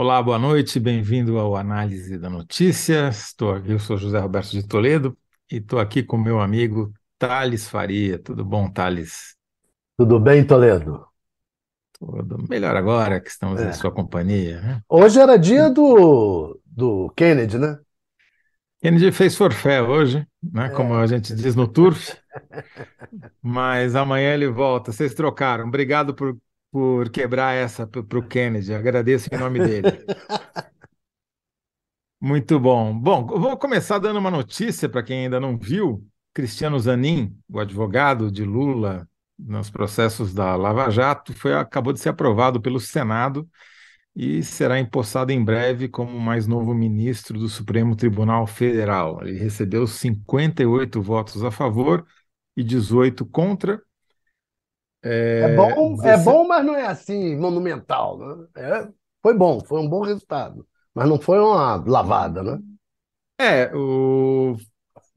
Olá, boa noite, bem-vindo ao Análise da Notícia. Estou aqui, eu sou José Roberto de Toledo e estou aqui com meu amigo Thales Faria. Tudo bom, Thales? Tudo bem, Toledo? Tudo melhor agora que estamos é. em sua companhia. Né? Hoje era dia do, do Kennedy, né? Kennedy fez forfé hoje, né? É. Como a gente diz no turf. Mas amanhã ele volta. Vocês trocaram. Obrigado por por quebrar essa para o Kennedy. Agradeço em nome dele. Muito bom. Bom, vou começar dando uma notícia para quem ainda não viu. Cristiano Zanin, o advogado de Lula nos processos da Lava Jato, foi, acabou de ser aprovado pelo Senado e será empossado em breve como mais novo ministro do Supremo Tribunal Federal. Ele recebeu 58 votos a favor e 18 contra é, é bom, é bom, mas não é assim monumental. Né? É, foi bom, foi um bom resultado, mas não foi uma lavada, né? É, o...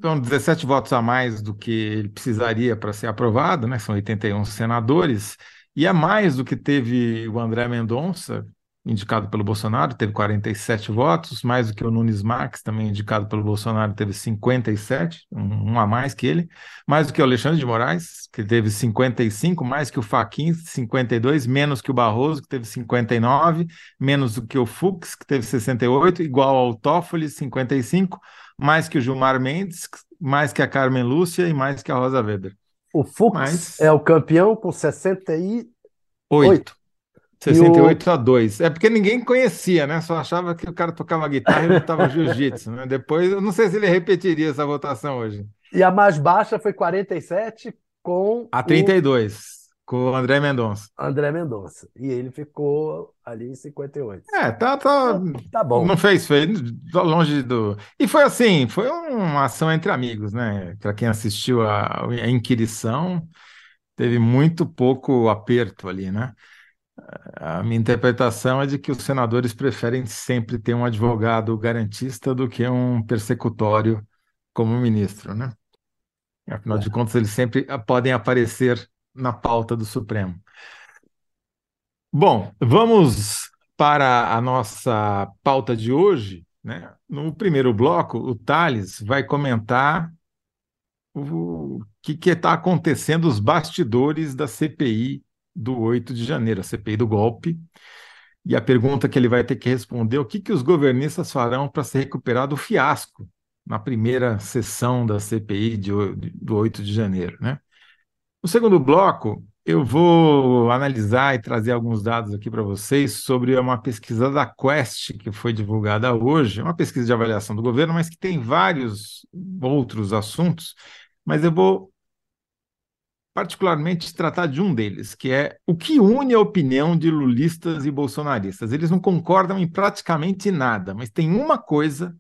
são 17 votos a mais do que ele precisaria para ser aprovado, né? São 81 senadores, e é mais do que teve o André Mendonça, indicado pelo Bolsonaro, teve 47 votos, mais do que o Nunes Marques, também indicado pelo Bolsonaro, teve 57, um, um a mais que ele, mais do que o Alexandre de Moraes, que teve 55, mais que o Faquin, 52, menos que o Barroso, que teve 59, menos do que o Fux, que teve 68, igual ao Toffoli, 55, mais que o Gilmar Mendes, mais que a Carmen Lúcia e mais que a Rosa Weber. O Fux Mas... é o campeão com 68. 8. 68 o... a 2. É porque ninguém conhecia, né? Só achava que o cara tocava guitarra e lutava jiu-jitsu, né? Depois, eu não sei se ele repetiria essa votação hoje. E a mais baixa foi 47 com. A 32, o... com o André Mendonça. André Mendonça. E ele ficou ali em 58. É, tá, tá. Tá bom. Não fez feio, longe do. E foi assim, foi uma ação entre amigos, né? Para quem assistiu a, a inquirição, teve muito pouco aperto ali, né? A minha interpretação é de que os senadores preferem sempre ter um advogado garantista do que um persecutório como ministro, né? Afinal de contas, eles sempre podem aparecer na pauta do Supremo. Bom, vamos para a nossa pauta de hoje. Né? No primeiro bloco, o Thales vai comentar o que está acontecendo, os bastidores da CPI do 8 de janeiro, a CPI do golpe. E a pergunta que ele vai ter que responder é o que, que os governistas farão para se recuperar do fiasco na primeira sessão da CPI de, do 8 de janeiro. Né? No segundo bloco, eu vou analisar e trazer alguns dados aqui para vocês sobre uma pesquisa da Quest que foi divulgada hoje, uma pesquisa de avaliação do governo, mas que tem vários outros assuntos. Mas eu vou particularmente tratar de um deles, que é o que une a opinião de lulistas e bolsonaristas. Eles não concordam em praticamente nada, mas tem uma coisa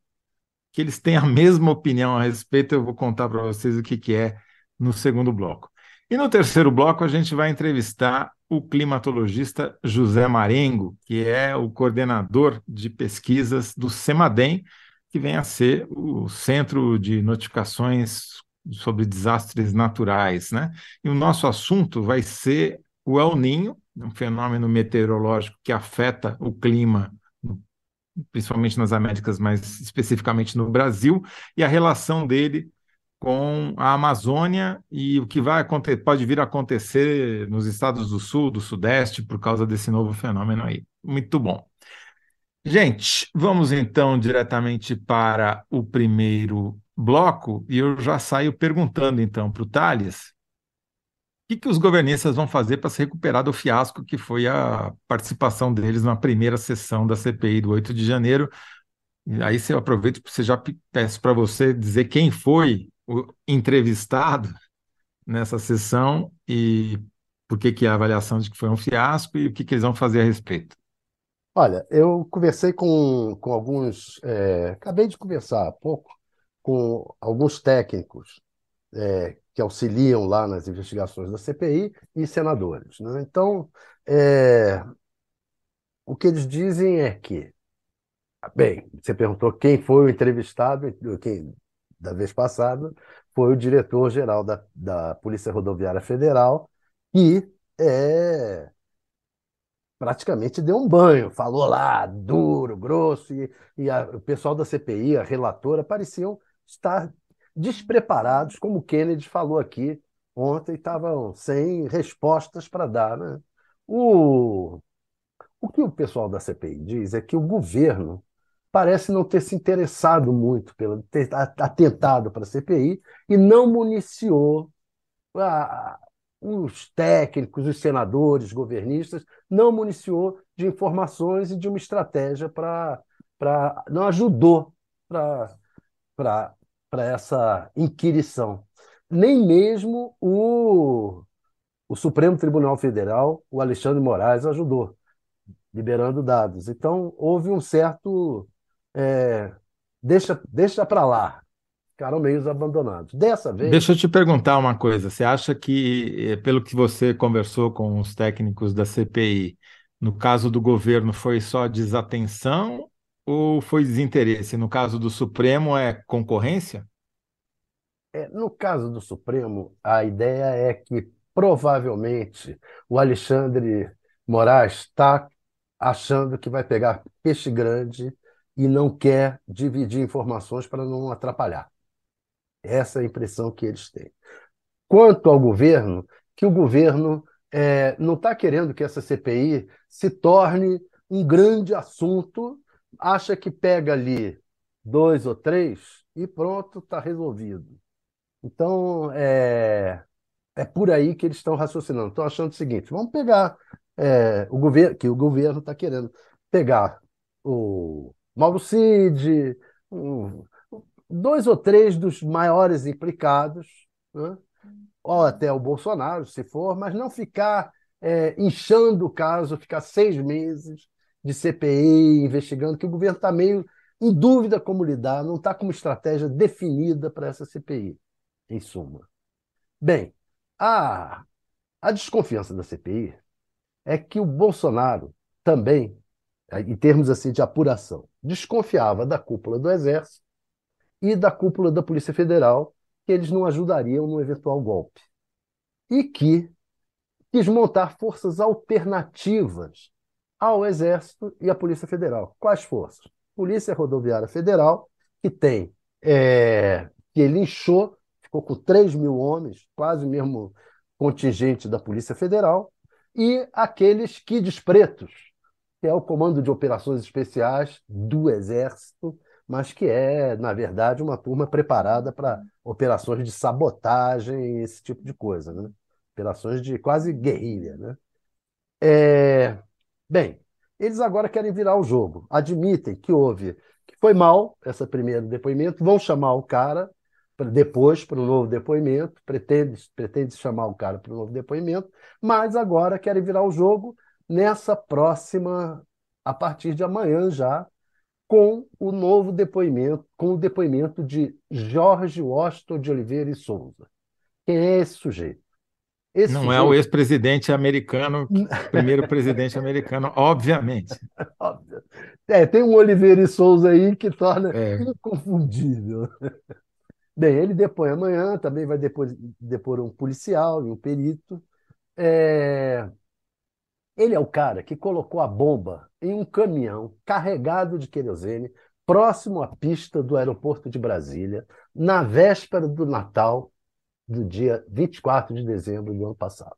que eles têm a mesma opinião a respeito, eu vou contar para vocês o que, que é no segundo bloco. E no terceiro bloco, a gente vai entrevistar o climatologista José Marengo, que é o coordenador de pesquisas do CEMADEM, que vem a ser o Centro de Notificações sobre desastres naturais, né? E o nosso assunto vai ser o El Ninho, um fenômeno meteorológico que afeta o clima, principalmente nas Américas, mas especificamente no Brasil, e a relação dele com a Amazônia e o que vai acontecer, pode vir a acontecer nos estados do Sul, do Sudeste, por causa desse novo fenômeno aí. Muito bom. Gente, vamos então diretamente para o primeiro bloco e eu já saio perguntando então para o Thales o que, que os governistas vão fazer para se recuperar do fiasco que foi a participação deles na primeira sessão da CPI do 8 de janeiro. E aí você aproveita você já peço para você dizer quem foi o entrevistado nessa sessão e por que, que a avaliação de que foi um fiasco e o que, que eles vão fazer a respeito. Olha, eu conversei com, com alguns, é, acabei de conversar há pouco com alguns técnicos é, que auxiliam lá nas investigações da CPI e senadores. Né? Então, é, o que eles dizem é que, bem, você perguntou quem foi o entrevistado, quem da vez passada foi o diretor-geral da, da Polícia Rodoviária Federal, que é, praticamente deu um banho, falou lá duro, grosso, e, e a, o pessoal da CPI, a relatora, pareciam estar despreparados, como o Kennedy falou aqui ontem, estavam sem respostas para dar. Né? O, o que o pessoal da CPI diz é que o governo parece não ter se interessado muito pelo ter atentado para a CPI e não municiou a, os técnicos, os senadores, governistas, não municiou de informações e de uma estratégia para. não ajudou para essa inquirição. Nem mesmo o, o Supremo Tribunal Federal, o Alexandre Moraes, ajudou, liberando dados. Então, houve um certo é, deixa, deixa para lá. Ficaram meio abandonados. Dessa vez. Deixa eu te perguntar uma coisa. Você acha que, eh, pelo que você conversou com os técnicos da CPI, no caso do governo foi só desatenção ou foi desinteresse? No caso do Supremo, é concorrência? É, no caso do Supremo, a ideia é que provavelmente o Alexandre Moraes está achando que vai pegar peixe grande e não quer dividir informações para não atrapalhar. Essa é a impressão que eles têm. Quanto ao governo, que o governo é, não está querendo que essa CPI se torne um grande assunto, acha que pega ali dois ou três e pronto, está resolvido. Então, é, é por aí que eles estão raciocinando. Estão achando o seguinte: vamos pegar é, o governo, que o governo está querendo pegar o, Mauro Cid, um, dois ou três dos maiores implicados, né? ou até o Bolsonaro, se for, mas não ficar é, inchando o caso, ficar seis meses de CPI investigando, que o governo está meio em dúvida como lidar, não está com uma estratégia definida para essa CPI, em suma. Bem, a, a desconfiança da CPI é que o Bolsonaro também em termos assim de apuração, desconfiava da cúpula do Exército e da cúpula da Polícia Federal, que eles não ajudariam no eventual golpe. E que quis montar forças alternativas ao Exército e à Polícia Federal. Quais forças? Polícia Rodoviária Federal, que tem, é, que ele inchou, ficou com 3 mil homens, quase mesmo contingente da Polícia Federal, e aqueles quides pretos, que é o Comando de Operações Especiais do Exército, mas que é, na verdade, uma turma preparada para operações de sabotagem, esse tipo de coisa, né? Operações de quase guerrilha, né? É... Bem, eles agora querem virar o jogo. Admitem que houve, que foi mal esse primeiro depoimento, vão chamar o cara depois para um novo depoimento, pretende, pretende chamar o cara para um novo depoimento, mas agora querem virar o jogo nessa próxima, a partir de amanhã já, com o novo depoimento, com o depoimento de Jorge Washington de Oliveira e Souza. Quem é esse sujeito? Esse Não sujeito... é o ex-presidente americano, primeiro presidente americano, obviamente. É, tem um Oliveira e Souza aí que torna é. inconfundível. Bem, ele depõe amanhã, também vai depor, depor um policial e um perito. É... Ele é o cara que colocou a bomba em um caminhão carregado de querosene próximo à pista do aeroporto de Brasília, na véspera do Natal do dia 24 de dezembro do ano passado.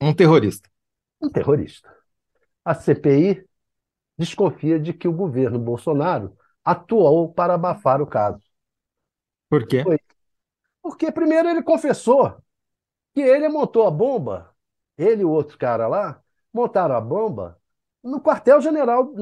Um terrorista. Um terrorista. A CPI desconfia de que o governo Bolsonaro atuou para abafar o caso. Por quê? Foi. Porque, primeiro, ele confessou que ele montou a bomba, ele e o outro cara lá, montaram a bomba no quartel-general,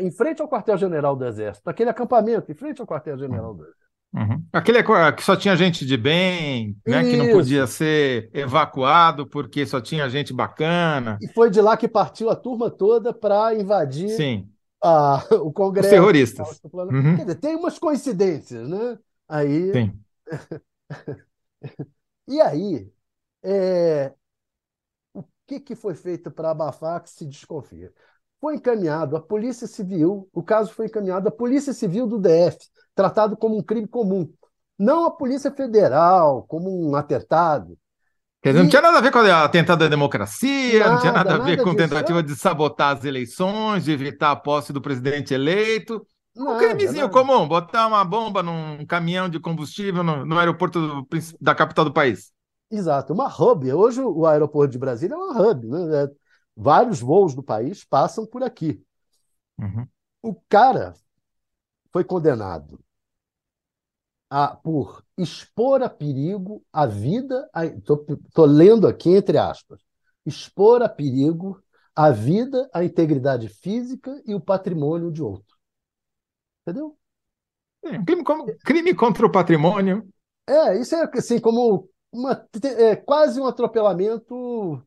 em frente ao quartel-general do Exército, naquele acampamento, em frente ao quartel-general do Exército. Uhum. Aquele que só tinha gente de bem, né, que não podia ser evacuado porque só tinha gente bacana. E foi de lá que partiu a turma toda para invadir Sim. A, o Congresso. Os terroristas. Uhum. Dizer, tem umas coincidências, né? Aí. Sim. e aí, é, que, que foi feito para abafar que se desconfia? Foi encaminhado à Polícia Civil, o caso foi encaminhado à Polícia Civil do DF, tratado como um crime comum. Não à Polícia Federal, como um atentado. Quer dizer, não tinha nada a ver com a atentado à democracia, nada, não tinha nada a ver nada com disso. tentativa de sabotar as eleições, de evitar a posse do presidente eleito. Um Nada, crimezinho nada. comum, botar uma bomba num caminhão de combustível no, no aeroporto do da capital do país. Exato, uma hub. Hoje o aeroporto de Brasília é uma hub, né? É, vários voos do país passam por aqui. Uhum. O cara foi condenado a, por expor a perigo a vida. Estou lendo aqui entre aspas. Expor a perigo a vida, a integridade física e o patrimônio de outro. Entendeu? É, crime, como- crime contra o patrimônio. É, isso é assim como uma, é, quase um atropelamento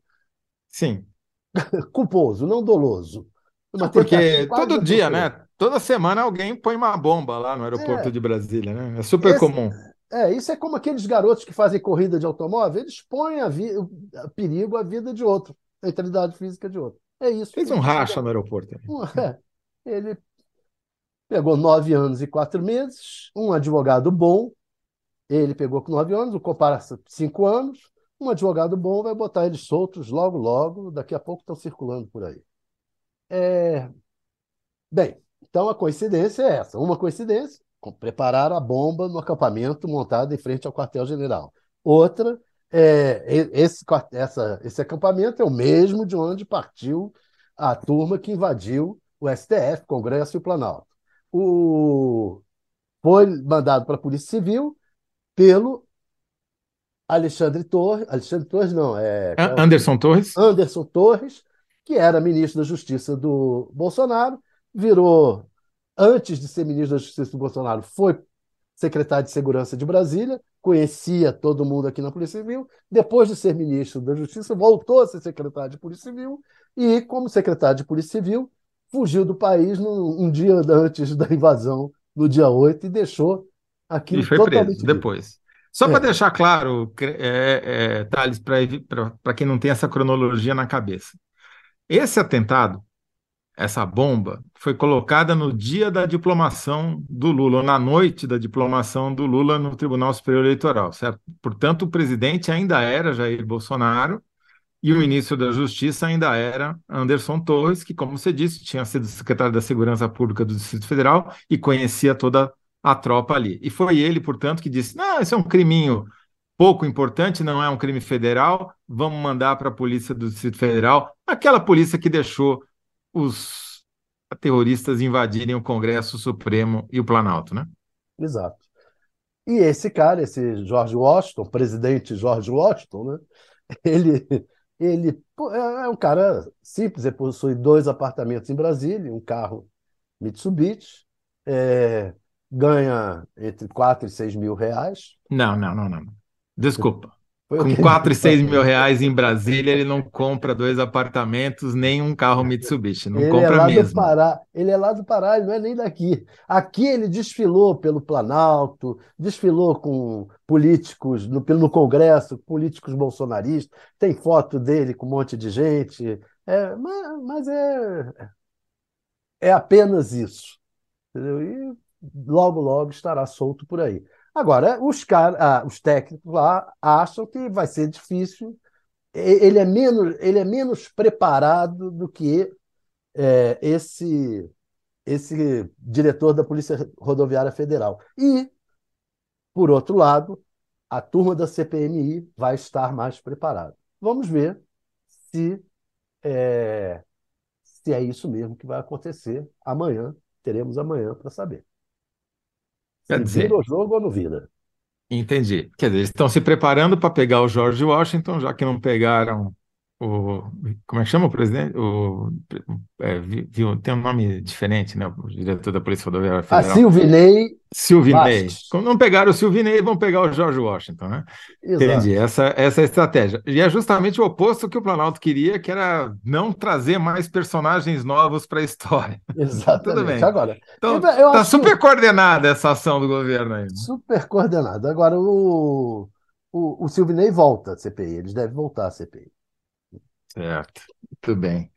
Sim, culposo, não doloso. Uma porque todo dia, né? Toda semana alguém põe uma bomba lá no aeroporto É. de Brasília, né? É super Esse- comum. É, isso é como aqueles garotos que fazem corrida de automóvel, eles põem a vi- a perigo a vida de outro, a integridade física de outro. É isso. Fez um racha no aeroporto. É. Ele pegou nove anos e quatro meses, um advogado bom, ele pegou com nove anos, o comparação cinco anos, um advogado bom vai botar eles soltos logo, logo, daqui a pouco estão circulando por aí. É, Bem, então a coincidência é essa. Uma coincidência, preparar a bomba no acampamento montado em frente ao quartel-general. Outra, é, esse, essa- esse acampamento é o mesmo de onde partiu a turma que invadiu o STF, Congresso e o Planalto. O, foi mandado para a Polícia Civil pelo Alexandre Torres. Alexandre Torres, não, é. é Anderson Torres? Anderson Torres, que era ministro da Justiça do Bolsonaro, virou, antes de ser ministro da Justiça do Bolsonaro, foi secretário de Segurança de Brasília, conhecia todo mundo aqui na Polícia Civil. Depois de ser ministro da Justiça, voltou a ser secretário de Polícia Civil e, como secretário de Polícia Civil, fugiu do país no- um dia antes da invasão, no dia 8, e deixou aquilo E foi preso limpo. depois. Só É. para deixar claro, é, é, Thales, para quem não tem essa cronologia na cabeça. Esse atentado, essa bomba, foi colocada no dia da diplomação do Lula, ou na noite da diplomação do Lula no Tribunal Superior Eleitoral, certo? Portanto, o presidente ainda era Jair Bolsonaro e o ministro da Justiça ainda era Anderson Torres, que, como você disse, tinha sido secretário da Segurança Pública do Distrito Federal e conhecia toda a tropa ali. E foi ele, portanto, que disse: não, esse é um criminho pouco importante, não é um crime federal, vamos mandar para a polícia do Distrito Federal, aquela polícia que deixou os terroristas invadirem o Congresso Supremo e o Planalto, né? Exato. E esse cara, esse George Washington, presidente George Washington, né? Ele, ele é é um cara simples, ele possui dois apartamentos em Brasília, um carro Mitsubishi, é, ganha entre 4 e 6 mil reais. Não, não, não, não. Desculpa. Com que ele 4 e 6 falou. mil reais em Brasília, ele não compra dois apartamentos nem um carro Mitsubishi. Não Ele é compra lá do mesmo. Pará, ele é lá do Pará, ele não é nem daqui. Aqui ele desfilou pelo Planalto, desfilou com políticos no Congresso, políticos bolsonaristas, tem foto dele com um monte de gente. É, mas, mas é, é apenas isso. entendeu? E logo, logo estará solto por aí. Agora, os, cara, ah, os técnicos lá acham que vai ser difícil. Ele é menos, ele é menos preparado do que é, esse, esse diretor da Polícia Rodoviária Federal. E, por outro lado, a turma da CPMI vai estar mais preparada. Vamos ver se é, se é isso mesmo que vai acontecer amanhã. Teremos amanhã para saber. Quer Se dizer, vira o jogo ou não vira. entendi. Quer dizer, eles estão se preparando para pegar o George Washington, já que não pegaram o. Como é que chama o presidente? O, é, viu, tem um nome diferente, né? O diretor da Polícia Rodoviária A Federal. Silvinei Silvinei. Vasques. Como não pegaram o Silvinei, vão pegar o George Washington, né? Exato. Entendi, essa, essa é a estratégia. E é justamente o oposto que o Planalto queria, que era não trazer mais personagens novos para a história. Tudo Exatamente. bem. Agora, Então, está acho que- super coordenada essa ação do governo aí. né? Super coordenado. Agora, o, o, o Silvinei volta à CPI, eles devem voltar à CPI. Certo, muito bem.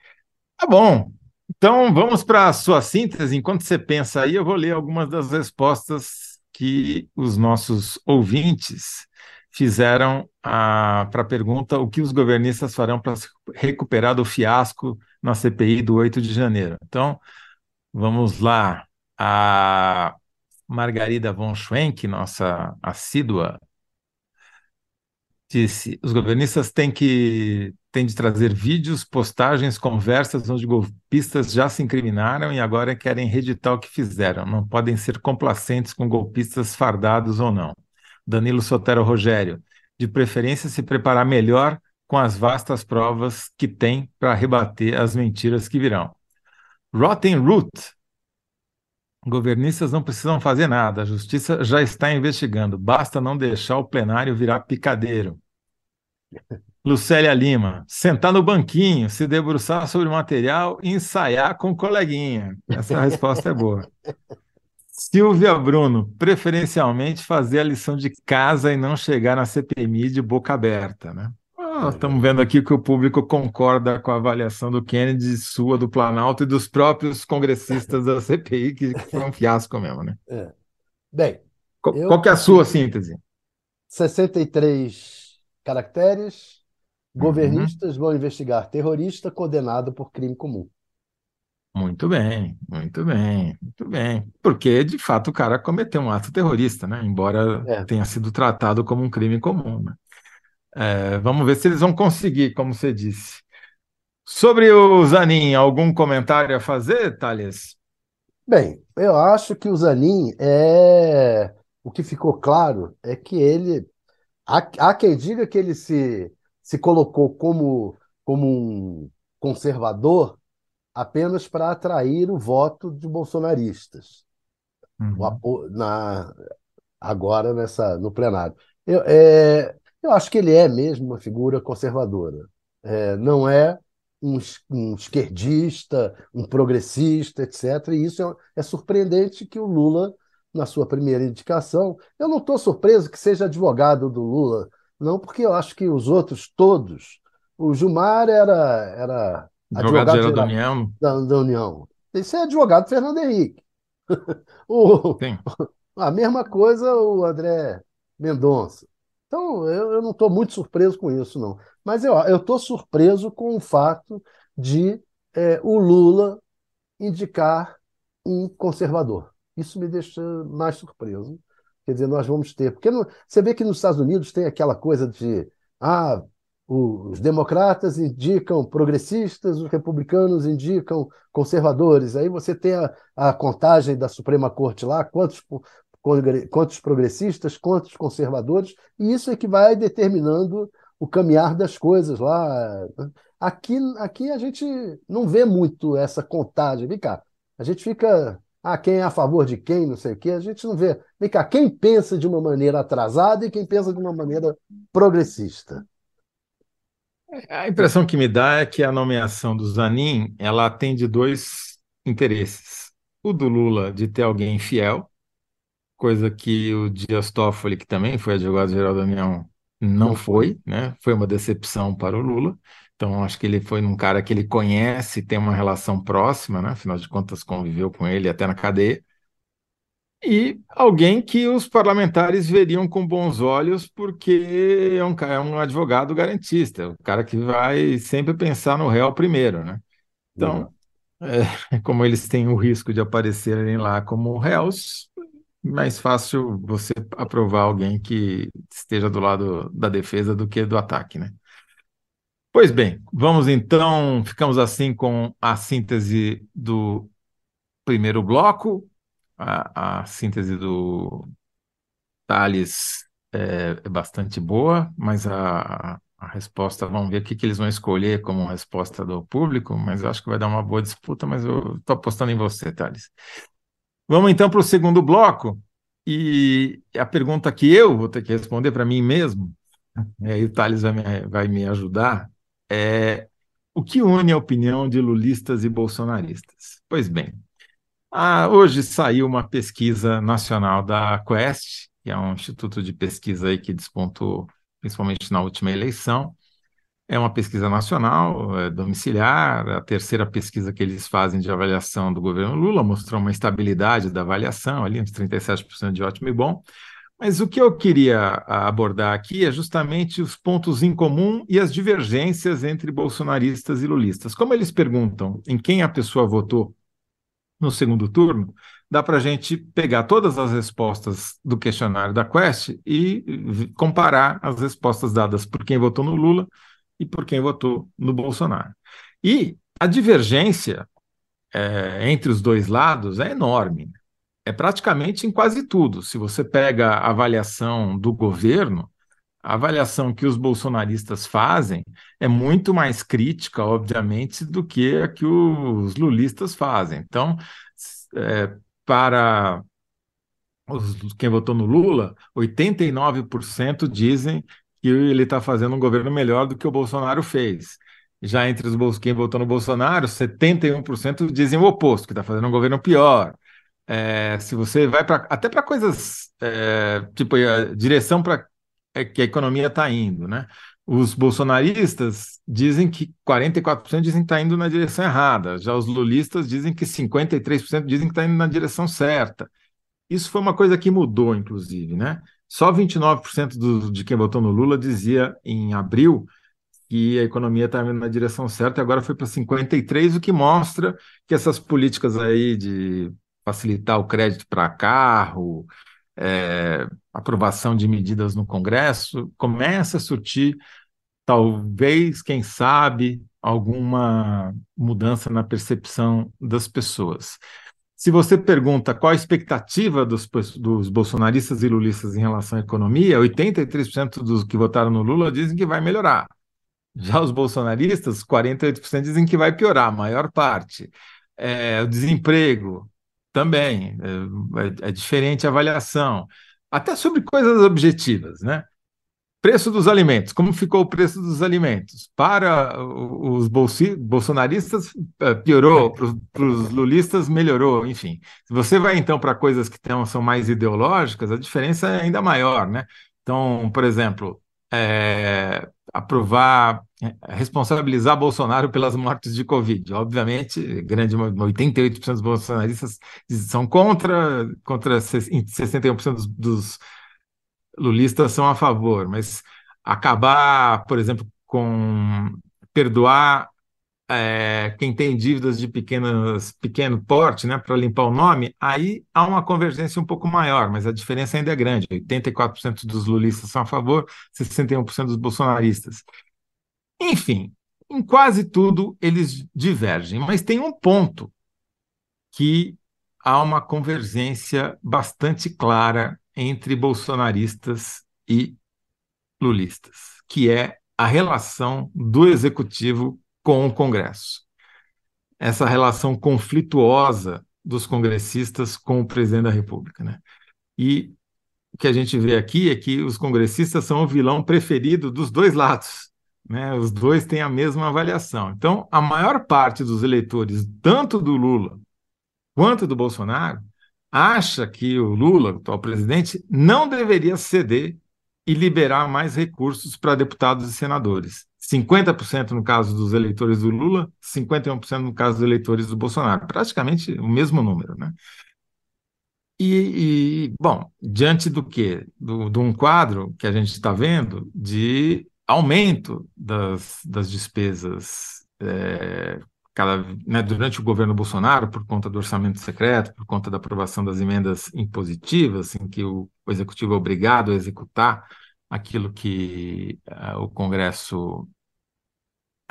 Tá bom. Então vamos para a sua síntese. Enquanto você pensa aí, eu vou ler algumas das respostas que os nossos ouvintes fizeram para a pergunta o que os governistas farão para recuperar do fiasco na CPI do 8 de janeiro. Então, vamos lá. A Margarida von Schwenk, nossa assídua, disse: os governistas têm que têm de trazer vídeos, postagens, conversas onde golpistas já se incriminaram e agora querem reeditar o que fizeram. Não podem ser complacentes com golpistas fardados ou não. Danilo Sotero Rogério, de preferência se preparar melhor com as vastas provas que tem para rebater as mentiras que virão. Rotten Root, governistas não precisam fazer nada, a justiça já está investigando, basta não deixar o plenário virar picadeiro. Lucélia Lima, sentar no banquinho, se debruçar sobre o material e ensaiar com o coleguinha. Essa resposta é boa. Silvia Bruno, preferencialmente fazer a lição de casa e não chegar na CPMI de boca aberta, né? Ah, estamos vendo aqui que o público concorda com a avaliação do Kennedy, sua, do Planalto e dos próprios congressistas da CPI, que foi um fiasco mesmo, né? É. Bem, qual, qual que é a sua síntese? 63 caracteres, uhum. governistas uhum. vão investigar terrorista condenado por crime comum. Muito bem, muito bem, muito bem. Porque, de fato, o cara cometeu um ato terrorista, né? Embora é. tenha sido tratado como um crime comum. Né? É, vamos ver se eles vão conseguir, como você disse. Sobre o Zanin, algum comentário a fazer, Thales? Bem, eu acho que o Zanin é. O que ficou claro é que ele. Há, há quem diga que ele se, se colocou como, como um conservador apenas para atrair o voto de bolsonaristas uhum. na, agora nessa, no plenário. Eu, é, eu acho que ele é mesmo uma figura conservadora. É, não é um, um, esquerdista, um progressista, etc. E isso é, é surpreendente que o Lula, na sua primeira indicação, eu não estou surpreso que seja advogado do Lula, não, porque eu acho que os outros todos. O Gilmar era, era Advogado, da União. Da, da, União. Esse é advogado Fernando Henrique. o, Sim. A mesma coisa o André Mendonça. Então, eu, eu não estou muito surpreso com isso, não. Mas eu estou surpreso com o fato de é, o Lula indicar um conservador. Isso me deixa mais surpreso. Quer dizer, nós vamos ter. Porque não, você vê que nos Estados Unidos tem aquela coisa de. Ah, os democratas indicam progressistas, os republicanos indicam conservadores. Aí você tem a, a contagem da Suprema Corte lá, quantos, quantos progressistas, quantos conservadores, e isso é que vai determinando o caminhar das coisas lá. Aqui, aqui a gente não vê muito essa contagem. Vem cá, a gente fica. Ah, quem é a favor de quem, não sei o quê, a gente não vê. Vem cá, quem pensa de uma maneira atrasada e quem pensa de uma maneira progressista. A impressão que me dá é que a nomeação do Zanin ela atende dois interesses. O do Lula de ter alguém fiel, coisa que o Dias Toffoli, que também foi advogado-geral da União, não foi, né? Foi uma decepção para o Lula. Então, acho que ele foi um cara que ele conhece, tem uma relação próxima, né? Afinal de contas, conviveu com ele até na cadeia e alguém que os parlamentares veriam com bons olhos, porque é um, é um advogado garantista, o cara que vai sempre pensar no réu primeiro, né? Então, é, como eles têm o risco de aparecerem lá como réus, mais fácil você aprovar alguém que esteja do lado da defesa do que do ataque, né? Pois bem, vamos então, ficamos assim com a síntese do primeiro bloco a, a síntese do Thales é, é bastante boa, mas a, a resposta, vamos ver o que, que eles vão escolher como resposta do público, mas acho que vai dar uma boa disputa, mas eu estou apostando em você, Thales. Vamos então para o segundo bloco, e a pergunta que eu vou ter que responder para mim mesmo, e aí o Thales vai me, vai me ajudar, é o que une a opinião de lulistas e bolsonaristas? Pois bem, ah, hoje saiu uma pesquisa nacional da Quest, que é um instituto de pesquisa aí que despontou principalmente na última eleição. É uma pesquisa nacional, é domiciliar, a terceira pesquisa que eles fazem de avaliação do governo Lula mostrou uma estabilidade da avaliação, ali uns 37% de ótimo e bom. Mas o que eu queria abordar aqui é justamente os pontos em comum e as divergências entre bolsonaristas e lulistas. Como eles perguntam em quem a pessoa votou no segundo turno, dá para a gente pegar todas as respostas do questionário da Quest e comparar as respostas dadas por quem votou no Lula e por quem votou no Bolsonaro. E a divergência é, entre os dois lados é enorme é praticamente em quase tudo. Se você pega a avaliação do governo, a avaliação que os bolsonaristas fazem é muito mais crítica, obviamente, do que a que os lulistas fazem. Então, é, para os, quem votou no Lula, 89% dizem que ele está fazendo um governo melhor do que o Bolsonaro fez. Já entre os quem votou no Bolsonaro, 71% dizem o oposto, que está fazendo um governo pior. É, se você vai para até para coisas é, tipo a direção para é, que a economia está indo, né? Os bolsonaristas dizem que 44% dizem que está indo na direção errada, já os lulistas dizem que 53% dizem que está indo na direção certa. Isso foi uma coisa que mudou, inclusive, né? Só 29% do, de quem votou no Lula dizia em abril que a economia estava indo na direção certa e agora foi para 53%, o que mostra que essas políticas aí de facilitar o crédito para carro, é, aprovação de medidas no Congresso, começa a surtir, talvez, quem sabe, alguma mudança na percepção das pessoas. Se você pergunta qual a expectativa dos, dos bolsonaristas e lulistas em relação à economia, 83% dos que votaram no Lula dizem que vai melhorar. Já os bolsonaristas, 48% dizem que vai piorar, a maior parte. É, o desemprego, também, é, é, é diferente a avaliação. Até sobre coisas objetivas, né? Preço dos alimentos, como ficou o preço dos alimentos? Para os bolsonaristas, é, piorou, para os lulistas, melhorou, enfim. Se você vai então para coisas que são mais ideológicas, a diferença é ainda maior, né? Então, por exemplo, é, aprovar, é, responsabilizar Bolsonaro pelas mortes de Covid. Obviamente, grande 88% dos bolsonaristas são contra, contra 61% dos, dos lulistas são a favor, mas acabar, por exemplo, com perdoar é, quem tem dívidas de pequenas, pequeno porte, né, para limpar o nome, aí há uma convergência um pouco maior, mas a diferença ainda é grande. 84% dos lulistas são a favor, 61% dos bolsonaristas. Enfim, em quase tudo eles divergem, mas tem um ponto que há uma convergência bastante clara entre bolsonaristas e lulistas, que é a relação do executivo com o Congresso. Essa relação conflituosa dos congressistas com o presidente da República. Né? E o que a gente vê aqui é que os congressistas são o vilão preferido dos dois lados. Né? Os dois têm a mesma avaliação. Então, a maior parte dos eleitores, tanto do Lula quanto do Bolsonaro, acha que o Lula, o atual presidente, não deveria ceder e liberar mais recursos para deputados e senadores. 50% no caso dos eleitores do Lula, 51% no caso dos eleitores do Bolsonaro. Praticamente o mesmo número, né? E, e bom, diante do quê? Do, de um quadro que a gente está vendo de aumento das, das despesas é, cada, né, durante o governo Bolsonaro, por conta do orçamento secreto, por conta da aprovação das emendas impositivas, em que o, o executivo é obrigado a executar aquilo que uh, o Congresso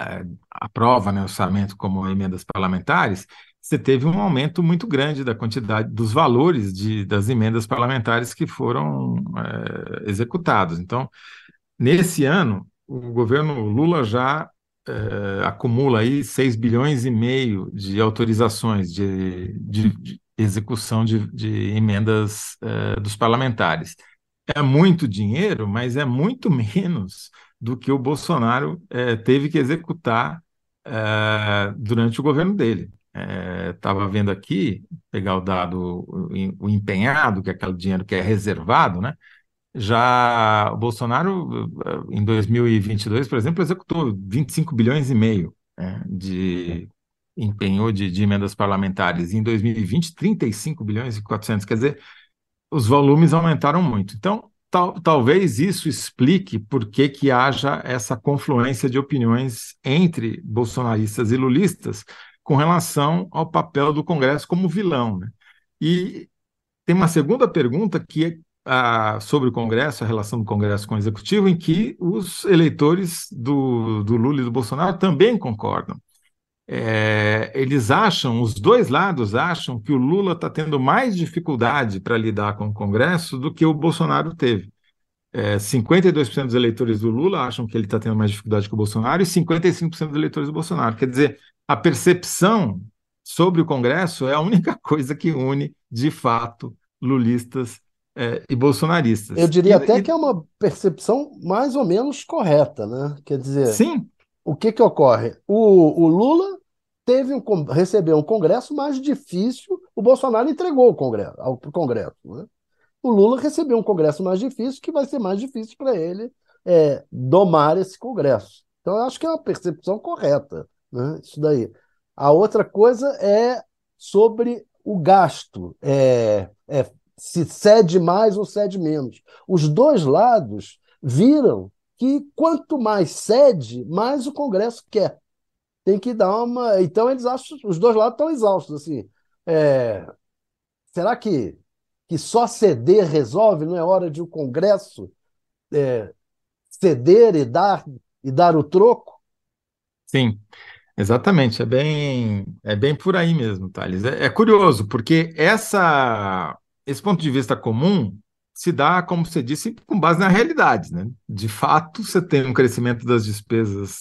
uh, aprova né, orçamento como emendas parlamentares, você teve um aumento muito grande da quantidade dos valores de, das emendas parlamentares que foram uh, executados. Então, nesse ano, o governo Lula já acumula aí 6 bilhões e meio de autorizações de, de, de execução de, de emendas dos parlamentares é muito dinheiro, mas é muito menos do que o Bolsonaro é, teve que executar é, durante o governo dele. Estava é, vendo aqui, pegar o dado, o empenhado, que é aquele dinheiro que é reservado, né? Já o Bolsonaro, em 2022, por exemplo, executou 25 bilhões e meio né, de empenhou de, de emendas parlamentares. Em 2020, 35 bilhões e 400. Quer dizer, os volumes aumentaram muito. Então, tal, talvez isso explique por que, que haja essa confluência de opiniões entre bolsonaristas e lulistas com relação ao papel do Congresso como vilão. Né? E tem uma segunda pergunta que é a, sobre o Congresso, a relação do Congresso com o Executivo, em que os eleitores do, do Lula e do Bolsonaro também concordam. É, eles acham, os dois lados acham que o Lula está tendo mais dificuldade para lidar com o Congresso do que o Bolsonaro teve. É, 52% dos eleitores do Lula acham que ele está tendo mais dificuldade que o Bolsonaro e 55% dos eleitores do Bolsonaro. Quer dizer, a percepção sobre o Congresso é a única coisa que une, de fato, lulistas é, e bolsonaristas. Eu diria e, até e... que é uma percepção mais ou menos correta, né? Quer dizer, sim. o que, que ocorre? O, o Lula teve um, recebeu um Congresso mais difícil, o Bolsonaro entregou o Congresso, ao Congresso. Né? O Lula recebeu um Congresso mais difícil, que vai ser mais difícil para ele é, domar esse Congresso. Então, eu acho que é uma percepção correta, né? isso daí. A outra coisa é sobre o gasto. É, é se cede mais ou cede menos. Os dois lados viram que quanto mais cede, mais o Congresso quer. Tem que dar uma. Então eles acham, os dois lados estão exaustos assim. É... Será que que só ceder resolve? Não é hora de o Congresso é, ceder e dar e dar o troco? Sim. Exatamente, é bem, é bem por aí mesmo, Thales. É, é curioso, porque essa, esse ponto de vista comum se dá, como você disse, com base na realidade. Né? De fato, você tem um crescimento das despesas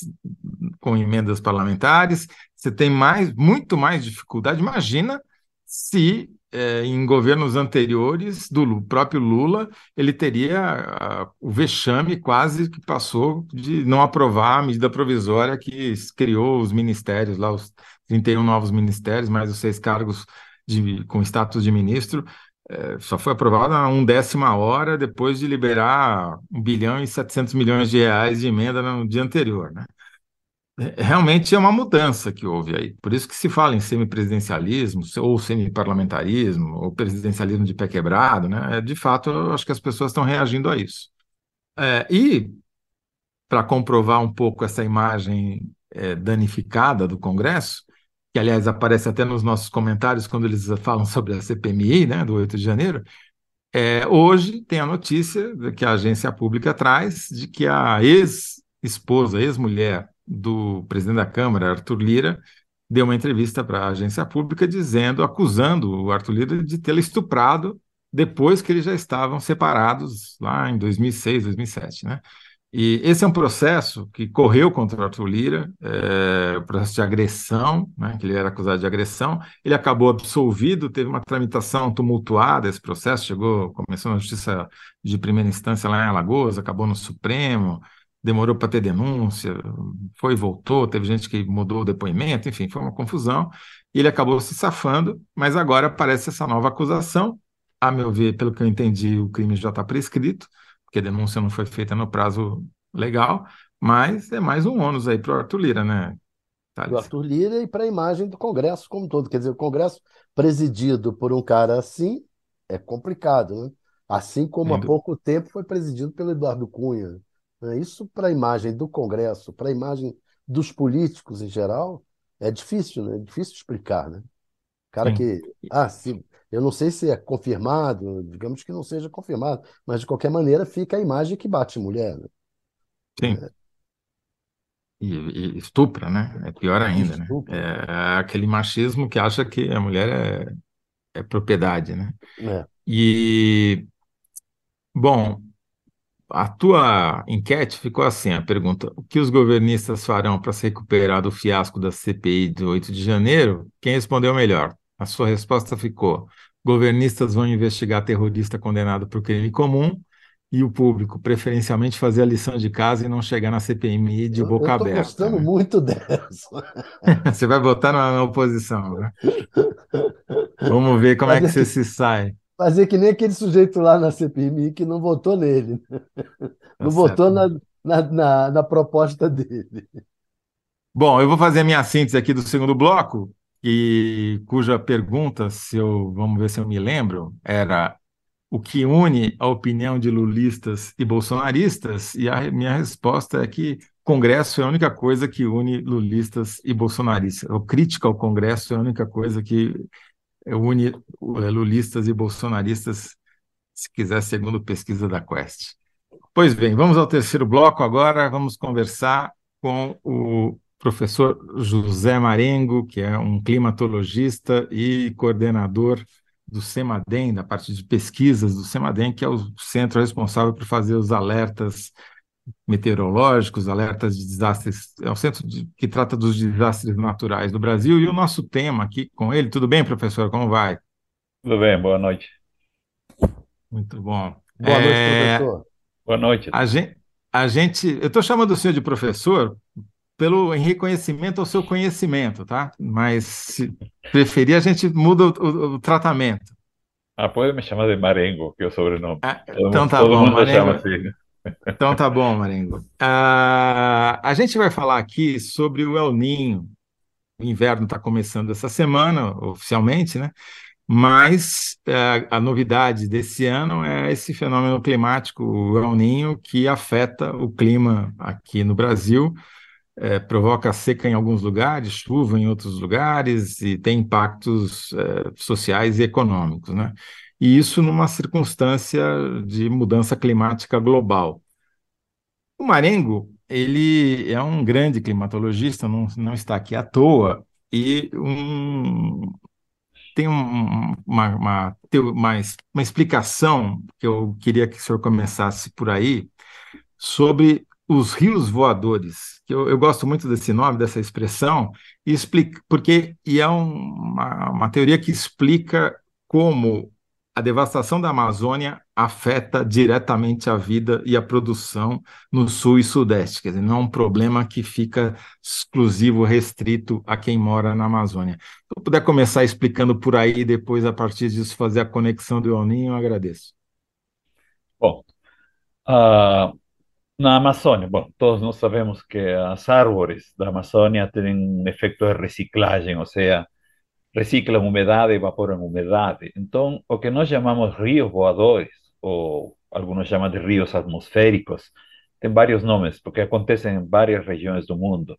com emendas parlamentares, você tem mais, muito mais dificuldade. Imagina se é, em governos anteriores do próprio Lula, ele teria a, o vexame quase que passou de não aprovar a medida provisória que criou os ministérios, lá os 31 novos ministérios, mais os seis cargos de, com status de ministro, é, só foi aprovada a um décima hora depois de liberar 1 bilhão e 700 milhões de reais de emenda no dia anterior, né? É, realmente é uma mudança que houve aí. Por isso que se fala em semipresidencialismo, ou semiparlamentarismo, ou presidencialismo de pé quebrado, né? É, de fato, eu acho que as pessoas estão reagindo a isso. É, e, para comprovar um pouco essa imagem é, danificada do Congresso, que, aliás, aparece até nos nossos comentários quando eles falam sobre a CPMI, né, do 8 de janeiro, é, hoje tem a notícia que a agência pública traz de que a ex-esposa, ex-mulher do presidente da Câmara, Arthur Lira, deu uma entrevista para a agência pública dizendo, acusando o Arthur Lira de tê-la estuprado depois que eles já estavam separados lá em 2006, 2007, né? E esse é um processo que correu contra o Arthur Lira, é, processo de agressão, né, que ele era acusado de agressão. Ele acabou absolvido, teve uma tramitação tumultuada esse processo, chegou, começou na justiça de primeira instância lá em Alagoas, acabou no Supremo, demorou para ter denúncia, foi e voltou, teve gente que mudou o depoimento, enfim, foi uma confusão. Ele acabou se safando, mas agora aparece essa nova acusação. A meu ver, pelo que eu entendi, o crime já está prescrito, porque a denúncia não foi feita no prazo legal, mas é mais um ônus aí para o Arthur Lira, né? Para o Arthur Lira e para a imagem do Congresso como um todo. Quer dizer, o Congresso presidido por um cara assim é complicado, né? Assim como há pouco tempo foi presidido pelo Eduardo Cunha. Né? Isso para a imagem do Congresso, para a imagem dos políticos em geral, é difícil, né? É difícil explicar, né? Cara Sim. que, ah, se, eu não sei se é confirmado, digamos que não seja confirmado, mas de qualquer maneira fica a imagem que bate mulher, né? Sim. É. E, e, estupra, né? É pior ainda, né? É aquele machismo que acha que a mulher é, é propriedade, né? É. E, bom, a tua enquete ficou assim, a pergunta, o que os governistas farão para se recuperar do fiasco da CPI do 8 de janeiro? Quem respondeu melhor? A sua resposta ficou, governistas vão investigar terrorista condenado por crime comum e o público, preferencialmente fazer a lição de casa e não chegar na CPMI de boca eu, eu aberta. Estou gostando né? muito dessa. você vai votar na, na oposição, né? Vamos ver como é que você se sai. Fazer que nem aquele sujeito lá na CPMI que não votou nele. Não tá votou na, na, na, na proposta dele. Bom, eu vou fazer a minha síntese aqui do segundo bloco, e cuja pergunta, se eu vamos ver se eu me lembro, era o que une a opinião de lulistas e bolsonaristas, e a minha resposta é que Congresso é a única coisa que une lulistas e bolsonaristas. A crítica ao Congresso é a única coisa que une é, lulistas e bolsonaristas, se quiser, segundo pesquisa da Quest. Pois bem, vamos ao terceiro bloco agora, vamos conversar com o professor José Marengo, que é um climatologista e coordenador do CEMADEM, da parte de pesquisas do CEMADEM, que é o centro responsável por fazer os alertas meteorológicos, alertas de desastres, é o centro de, que trata dos desastres naturais do Brasil, e o nosso tema aqui com ele, tudo bem, professor, como vai? Tudo bem, boa noite. Muito bom. Boa noite, é... professor. Boa noite. A gente, a gente eu estou chamando o senhor de professor pelo reconhecimento ao seu conhecimento, tá? Mas se preferir, a gente muda o, o, o tratamento. Ah, pode me chamar de Marengo, que é o sobrenome. Ah, então tá bom, Marengo. Assim. Então tá bom, Marengo. Uh, a gente vai falar aqui sobre o El Ninho. O inverno está começando essa semana, oficialmente, né? Mas uh, a novidade desse ano é esse fenômeno climático, o El Ninho, que afeta o clima aqui no Brasil é, provoca seca em alguns lugares, chuva em outros lugares e tem impactos é, sociais e econômicos, né? E isso numa circunstância de mudança climática global. O Marengo, ele é um grande climatologista, não, não está aqui à toa, e um, tem um, uma, uma, uma, uma explicação que eu queria que o senhor começasse por aí, sobre os rios voadores, que eu, eu, gosto muito desse nome, dessa expressão, e explica, porque e é um, uma, uma teoria que explica como a devastação da Amazônia afeta diretamente a vida e a produção no sul e sudeste. Quer dizer, não é um problema que fica exclusivo, restrito a quem mora na Amazônia. Se eu puder começar explicando por aí e depois, a partir disso, fazer a conexão do El eu agradeço. Bom, uh, Na Amazônia, bom, todos nós sabemos que as árvores da Amazônia têm um efeito de reciclagem, ou seja, reciclam umidade evaporam umidade. Então, o que nós chamamos rios voadores, ou alguns chamam de rios atmosféricos, tem vários nomes, porque acontecem em várias regiões do mundo.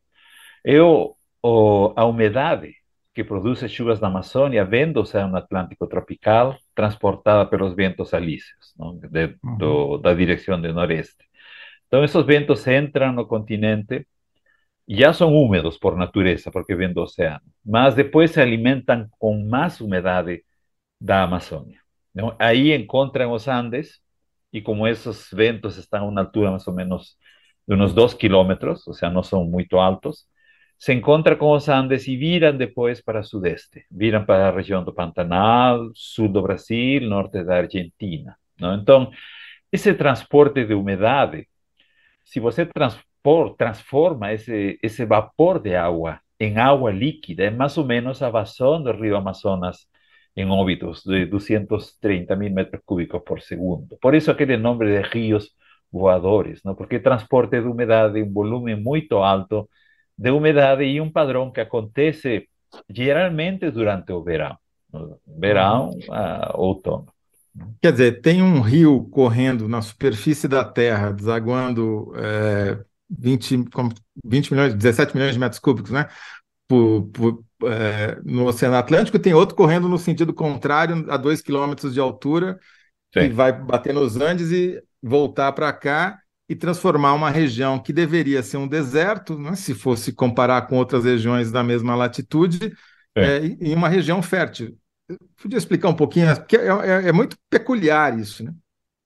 Eu, o, a umidade que produz chuvas na Amazônia vem do Oceano Atlântico tropical, transportada pelos ventos alísios, não? De, do, da direção de noreste. Entonces esos vientos entran al continente y ya son húmedos por naturaleza porque vienen del océano, mas después se alimentan con más humedad de la Amazonia. Ahí encuentran los Andes y como esos ventos están a una altura más o menos de unos dos kilómetros, o sea, no son muy altos, se encuentran con los Andes y viran después para sudeste, viran para la región do Pantanal, sur do Brasil, norte de Argentina. ¿no? Entonces, ese transporte de humedad se você transpor, transforma esse, esse vapor de água em água líquida, é mais ou menos a vazão do rio Amazonas em óbitos de 230 mil metros cúbicos por segundo. Por isso aquele nome de rios voadores, não? porque transporte de umidade, um volume muito alto de umidade e um padrão que acontece geralmente durante o verão. Verão, uh, outono. Quer dizer, tem um rio correndo na superfície da Terra, desaguando é, 20, 20 milhões, 17 milhões de metros cúbicos, né? Por, por, é, no Oceano Atlântico, tem outro correndo no sentido contrário, a 2 quilômetros de altura, Sim. que vai bater nos Andes e voltar para cá e transformar uma região que deveria ser um deserto, né, se fosse comparar com outras regiões da mesma latitude, é, em uma região fértil. Podia explicar um pouquinho, porque é, é, muito peculiar isso, né?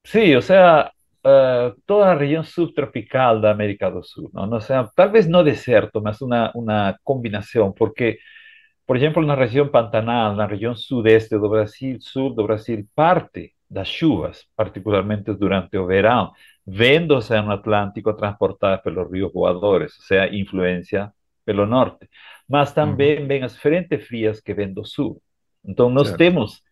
Sim, ou seja, uh, toda a região subtropical da América do Sul, não? Ou seja, talvez não deserto, mas uma, uma combinação, porque, por exemplo, na região Pantanal, na região sudeste do Brasil, sul do Brasil, parte das chuvas, particularmente durante o verão, vem do Oceano Atlântico transportadas pelos rios voadores, ou seja, influência pelo norte. Mas também uhum. vem as frentes frias que vêm do sul. Então, nós certo. temos,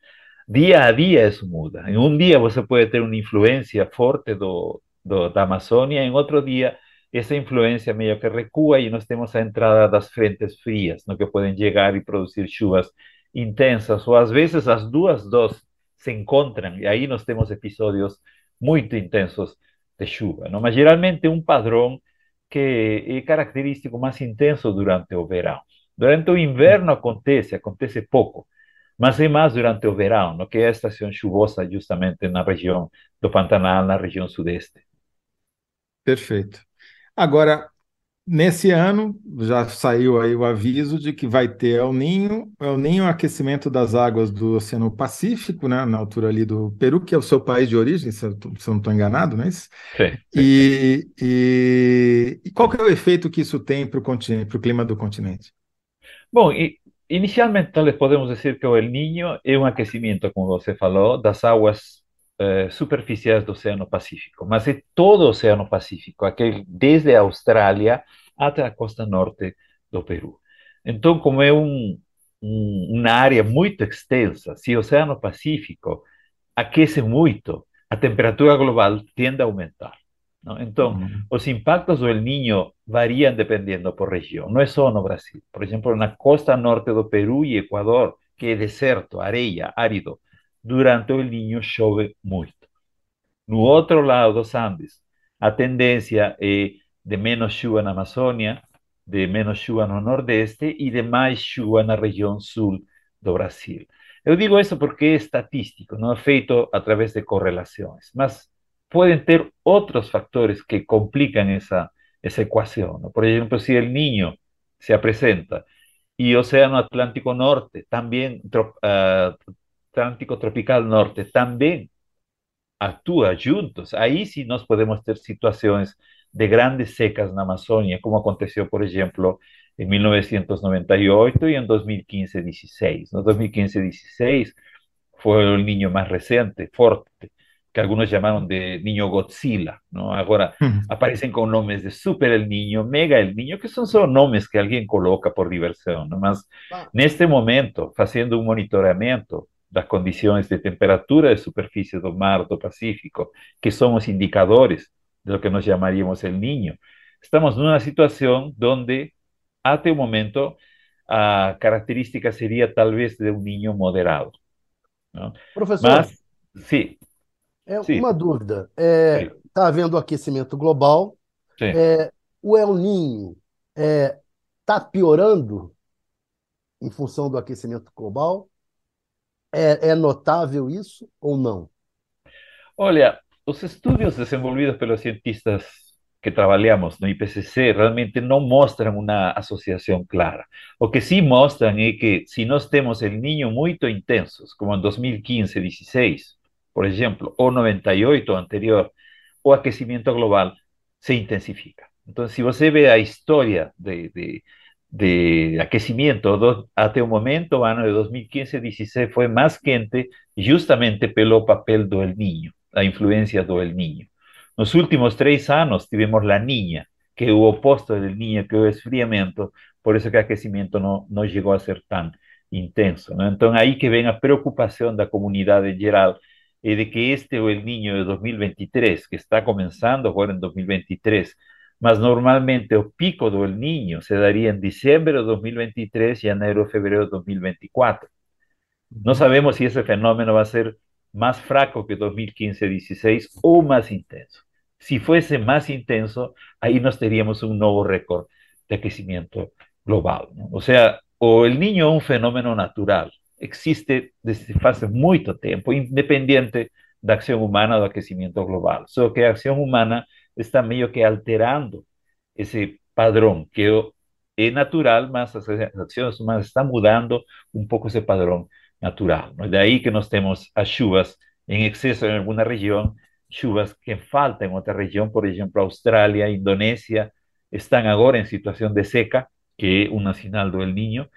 dia a dia isso muda. Em um dia você pode ter uma influência forte do, do, da Amazônia, em outro dia essa influência meio que recua e nós temos a entrada das frentes frias, no que podem chegar e produzir chuvas intensas, ou às vezes as duas doses se encontran y ahí nos tenemos episodios muy intensos de chuva, ¿no? Mas geralmente un padrón que es característico más intenso durante el verano. Durante el invierno acontece, acontece poco, mas é mais durante o verão, no que é a estação chuvosa justamente na região do Pantanal, na região sudeste. Perfeito. Agora, nesse ano, já saiu aí o aviso de que vai ter El Ninho, El Ninho é aquecimento das águas do Oceano Pacífico, né, na altura ali do Peru, que é o seu país de origem, se eu, se eu não estou enganado, não é isso? Sim. sim. E, e, e, qual que é o efeito que isso tem para o continente, para o clima do continente? Bom, e inicialmente tal vez podemos decir que el Niño es un aquecimiento, como se falou, das aguas eh, superficiales do Oceano Pacífico, mas é todo o Oceano Pacífico, aquele desde a Austrália até a costa norte do Peru. Então, como é um, um, uma área muito extensa, se o Oceano Pacífico aquece muito, a temperatura global tende a aumentar. ¿No? Entonces, -huh. los impactos del niño varían dependiendo por región, no es solo no Brasil. Por ejemplo, en la costa norte do Perú y Ecuador, que é deserto, areia, árido, durante o niño chove muito. No outro lado dos Andes, a tendência é de menos chuva na Amazônia, de menos chuva no Nordeste e de mais chuva na região sul do Brasil. Eu digo isso porque é estatístico, não é feito através de correlações, mas pueden ter otros factores que complican esa, esa ecuación. ¿no? Por ejemplo, si el niño se presenta y Océano Atlántico Norte, también uh, Atlántico Tropical Norte, también actúa juntos, ahí sí nos podemos tener situaciones de grandes secas en Amazonia, como aconteció, por ejemplo, en 1998 y en 2015-16. En 2015-16 fue el niño más reciente, fuerte, que algunos llamaron de niño Godzilla, ¿no? Ahora aparecen con nombres de Super el niño, Mega el niño, que son solo nombres que alguien coloca por diversión, ¿no? Más en este momento, haciendo un monitoreamiento las condiciones de temperatura de superficie del mar do Pacífico, que son los indicadores de lo que nos llamaríamos el niño, estamos en una situación donde, hasta el momento, a característica sería tal vez de un niño moderado. ¿no? Profesor. Mas, sí. É Sim. uma dúvida. Está é, havendo aquecimento global. É, o El Ninho está é, piorando em função do aquecimento global? É, é notável isso ou não? Olha, os estudos desenvolvidos pelos cientistas que trabalhamos no IPCC realmente não mostram uma associação clara. O que sim mostram é que se nós temos el niño muito intensos, como em 2015, 16, por ejemplo, o 98 anterior, o aquecimiento global, se intensifica. Entonces, si usted ve la historia de, de, de aquecimiento hasta un momento, año de 2015-16, fue más quente justamente pelo papel do El Niño, la influencia do El Niño. Los últimos tres años tuvimos la niña, que es el opuesto del niño, que es el esfriamiento, por eso que el aquecimiento no, no llegó a ser tan intenso. ¿no? Entonces, ahí que ven a preocupación da comunidade geral eh, de que este o el niño de 2023, que está comenzando ahora en 2023, mas normalmente o pico del niño se daría en diciembre de 2023 y enero, febrero de 2024. No sabemos si ese fenómeno va a ser más fraco que 2015-16 o más intenso. Si fuese más intenso, ahí nos tendríamos un nuevo récord de crecimiento global. ¿no? O sea, o el niño es un fenómeno natural, existe desde hace mucho tiempo, independiente da acción humana do aquecimiento global. Só que a acción humana está meio que alterando esse padrão, que é natural, mas as ações humanas estão mudando um pouco esse padrão natural. ¿no? Daí que nós temos as chuvas em excesso em alguma região, chuvas que faltam em outra região, por exemplo, Austrália, Indonésia, estão agora em situação de seca, que é uma sinal do El Niño,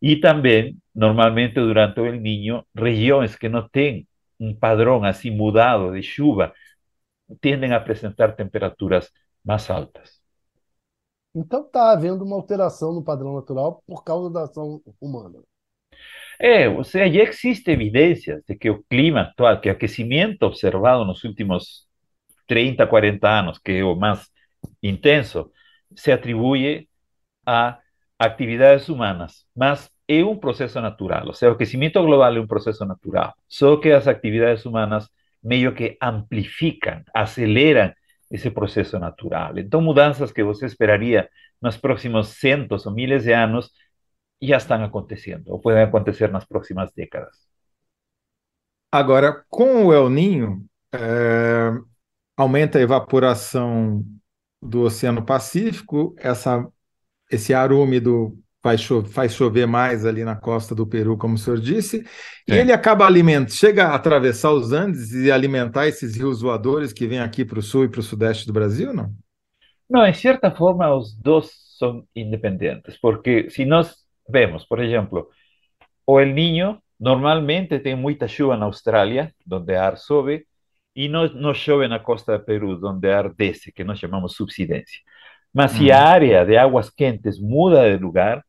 y también, normalmente durante el niño, regiones que no tienen un padrón así mudado de chuva tienden a presentar temperaturas más altas. Então está havendo uma alteração no padrão natural por causa da ação humana. É, ou seja, já existe evidências de que o clima atual, que o aquecimento observado nos últimos 30, 40 anos, que é o mais intenso, se atribui a actividades humanas, mas é um processo natural, ou seja, o aquecimento global é um processo natural, só que as atividades humanas meio que amplificam, aceleram esse processo natural. Então, mudanças que você esperaria nos próximos centos ou miles de anos já estão acontecendo, ou podem acontecer nas próximas décadas. Agora, com o El Ninho, é, aumenta a evaporação do Oceano Pacífico, essa, esse ar úmido faz, cho faz chover mais ali na costa do Peru, como o senhor disse, Sim. e ele acaba alimentando, chega a atravessar os Andes e alimentar esses rios voadores que vêm aqui para o sul e para o sudeste do Brasil, não? Não, em certa forma, os dois são independentes, porque se nós vemos, por exemplo, o El Niño normalmente tem muita chuva na Austrália, onde o ar sobe, e não, não chove na costa do Peru, onde o ar desce, que nós chamamos subsidência. Mas se a área de águas quentes muda de lugar,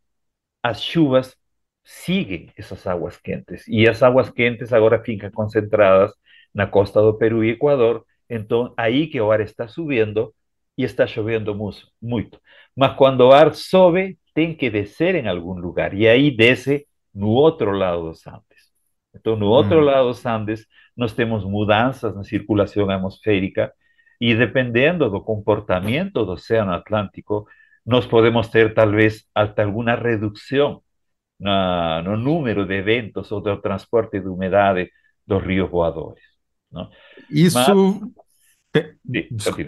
as chuvas seguem essas águas quentes. E as águas quentes agora ficam concentradas na costa do Peru e Equador. Então, aí que o ar está subindo e está chovendo muito. Mas quando o ar sobe, tem que descer em algum lugar. E aí desce no outro lado dos Andes. Então, no outro hum. lado dos Andes, nós temos mudanças na circulação atmosférica e dependendo do comportamento do Oceano Atlântico, nós podemos ter talvez até alguma redução na, no número de eventos ou do transporte de umidade dos rios voadores. Não? Isso. Mas...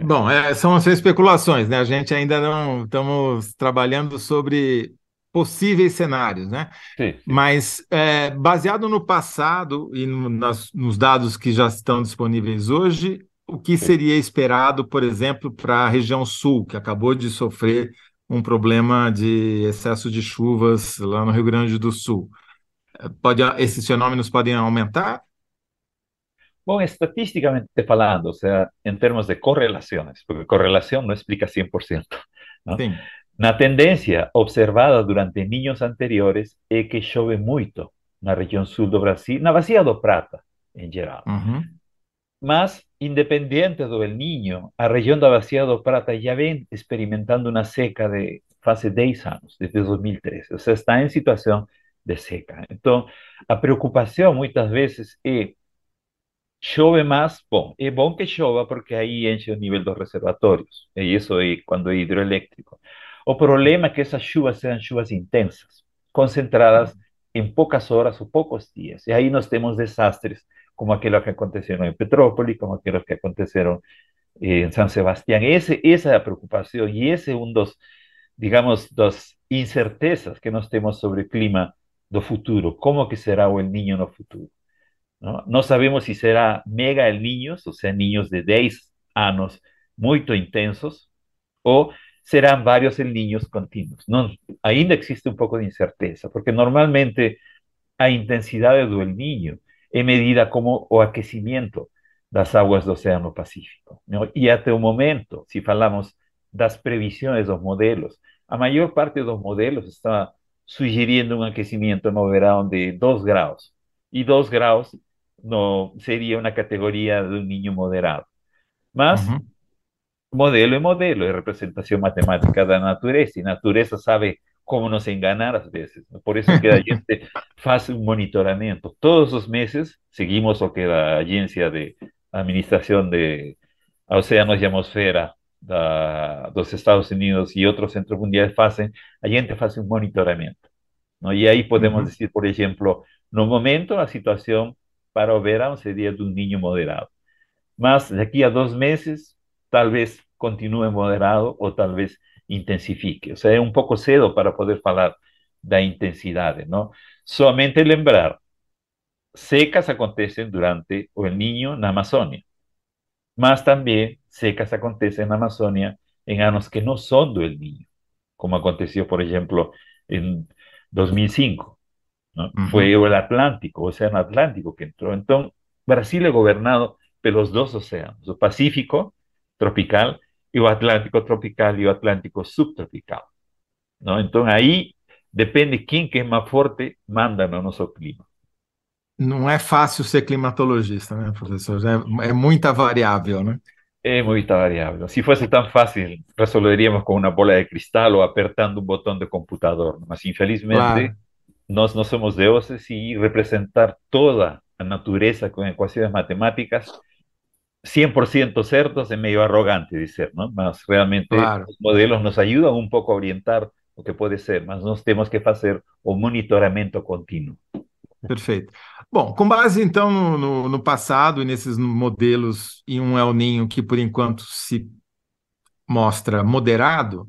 Bom, é, são as especulações, né? A gente ainda não estamos trabalhando sobre possíveis cenários, né? Sim, sim. Mas é, baseado no passado e no, nas, nos dados que já estão disponíveis hoje, o que seria esperado, por exemplo, para a região sul, que acabou de sofrer um problema de excesso de chuvas lá no Rio Grande do Sul? Pode, esses fenômenos podem aumentar? Bom, estatisticamente falando, ou seja, em termos de correlações, porque correlação não explica 100%. Não? Sim. Na tendência observada durante anos anteriores é que chove muito na região sul do Brasil, na Bacia do Prata, em geral. Uhum. Mas, independiente do El Niño, a região da Bacia do Prata já vem experimentando uma seca de fase 10 anos, desde 2013. Ou seja, está em situação de seca. Então, a preocupação muitas vezes é chove mais, bom, é bom que chova porque aí enche o nível dos reservatórios, e isso é quando é hidroelétrico. O problema é que essas chuvas sejam chuvas intensas, concentradas em poucas horas ou poucos dias. E aí nós temos desastres como aqueles que aconteceram em Petrópolis, como aqueles que aconteceram em São Sebastião. Esse, essa é a preocupação e esse é um dos, digamos, das incertezas que nós temos sobre o clima do futuro. Como que será El Niño no futuro? Não, não sabemos se será mega El Niños, ou seja, ninhos de 10 anos muito intensos, ou serão vários El Niños contínuos. Não, ainda existe um pouco de incerteza, porque normalmente a intensidade do El Niño é medida como o aquecimento das águas do Oceano Pacífico. Não? E até o momento, se falamos das previsões dos modelos, a maior parte dos modelos está sugerindo um aquecimento no verão de 2 graus. E 2 graus no, seria uma categoria de um ninho moderado. Mas uhum. modelo é modelo, é representação matemática da natureza, e a natureza sabe como nos enganar às vezes. Por isso que a gente faz um monitoramento. Todos os meses seguimos o que a Agência de Administração de Oceanos e Atmosfera da, dos Estados Unidos e outros centros mundiais fazem, a gente faz um monitoramento. Não? E aí podemos uhum. dizer, por exemplo, no momento a situação para o verão seria de um ninho moderado. Mas daqui a dois meses, talvez continue moderado ou talvez intensifique. O sea, es un poco cedo para poder falar da intensidade, ¿no? Solamente lembrar, secas acontecen durante o El Niño na Amazônia, mas também secas acontecem na Amazônia em anos que não são do El Niño, como aconteceu, por exemplo, em 2005. ¿no? Uhum. Foi o Atlântico, o Oceano Atlântico que entrou. Então, Brasil é governado pelos dois oceanos, o Pacífico tropical e o Atlântico tropical e o Atlântico subtropical. Não? Então, aí depende quem que é mais forte, manda no nosso clima. Não é fácil ser climatologista, né, professor? É, é muita variável, né? É muita variável. Se fosse tão fácil, resolveríamos com uma bola de cristal ou apertando um botão de computador. Mas, infelizmente, claro. nós não somos deuses e representar toda a natureza com equações matemáticas 100% certos é meio arrogante dizer, não? Mas realmente Claro, os modelos nos ajudam um pouco a orientar o que pode ser, mas nós temos que fazer o monitoramento contínuo. perfeito. Bom, com base então no, no, no passado e nesses modelos e um El Ninho que por enquanto se mostra moderado,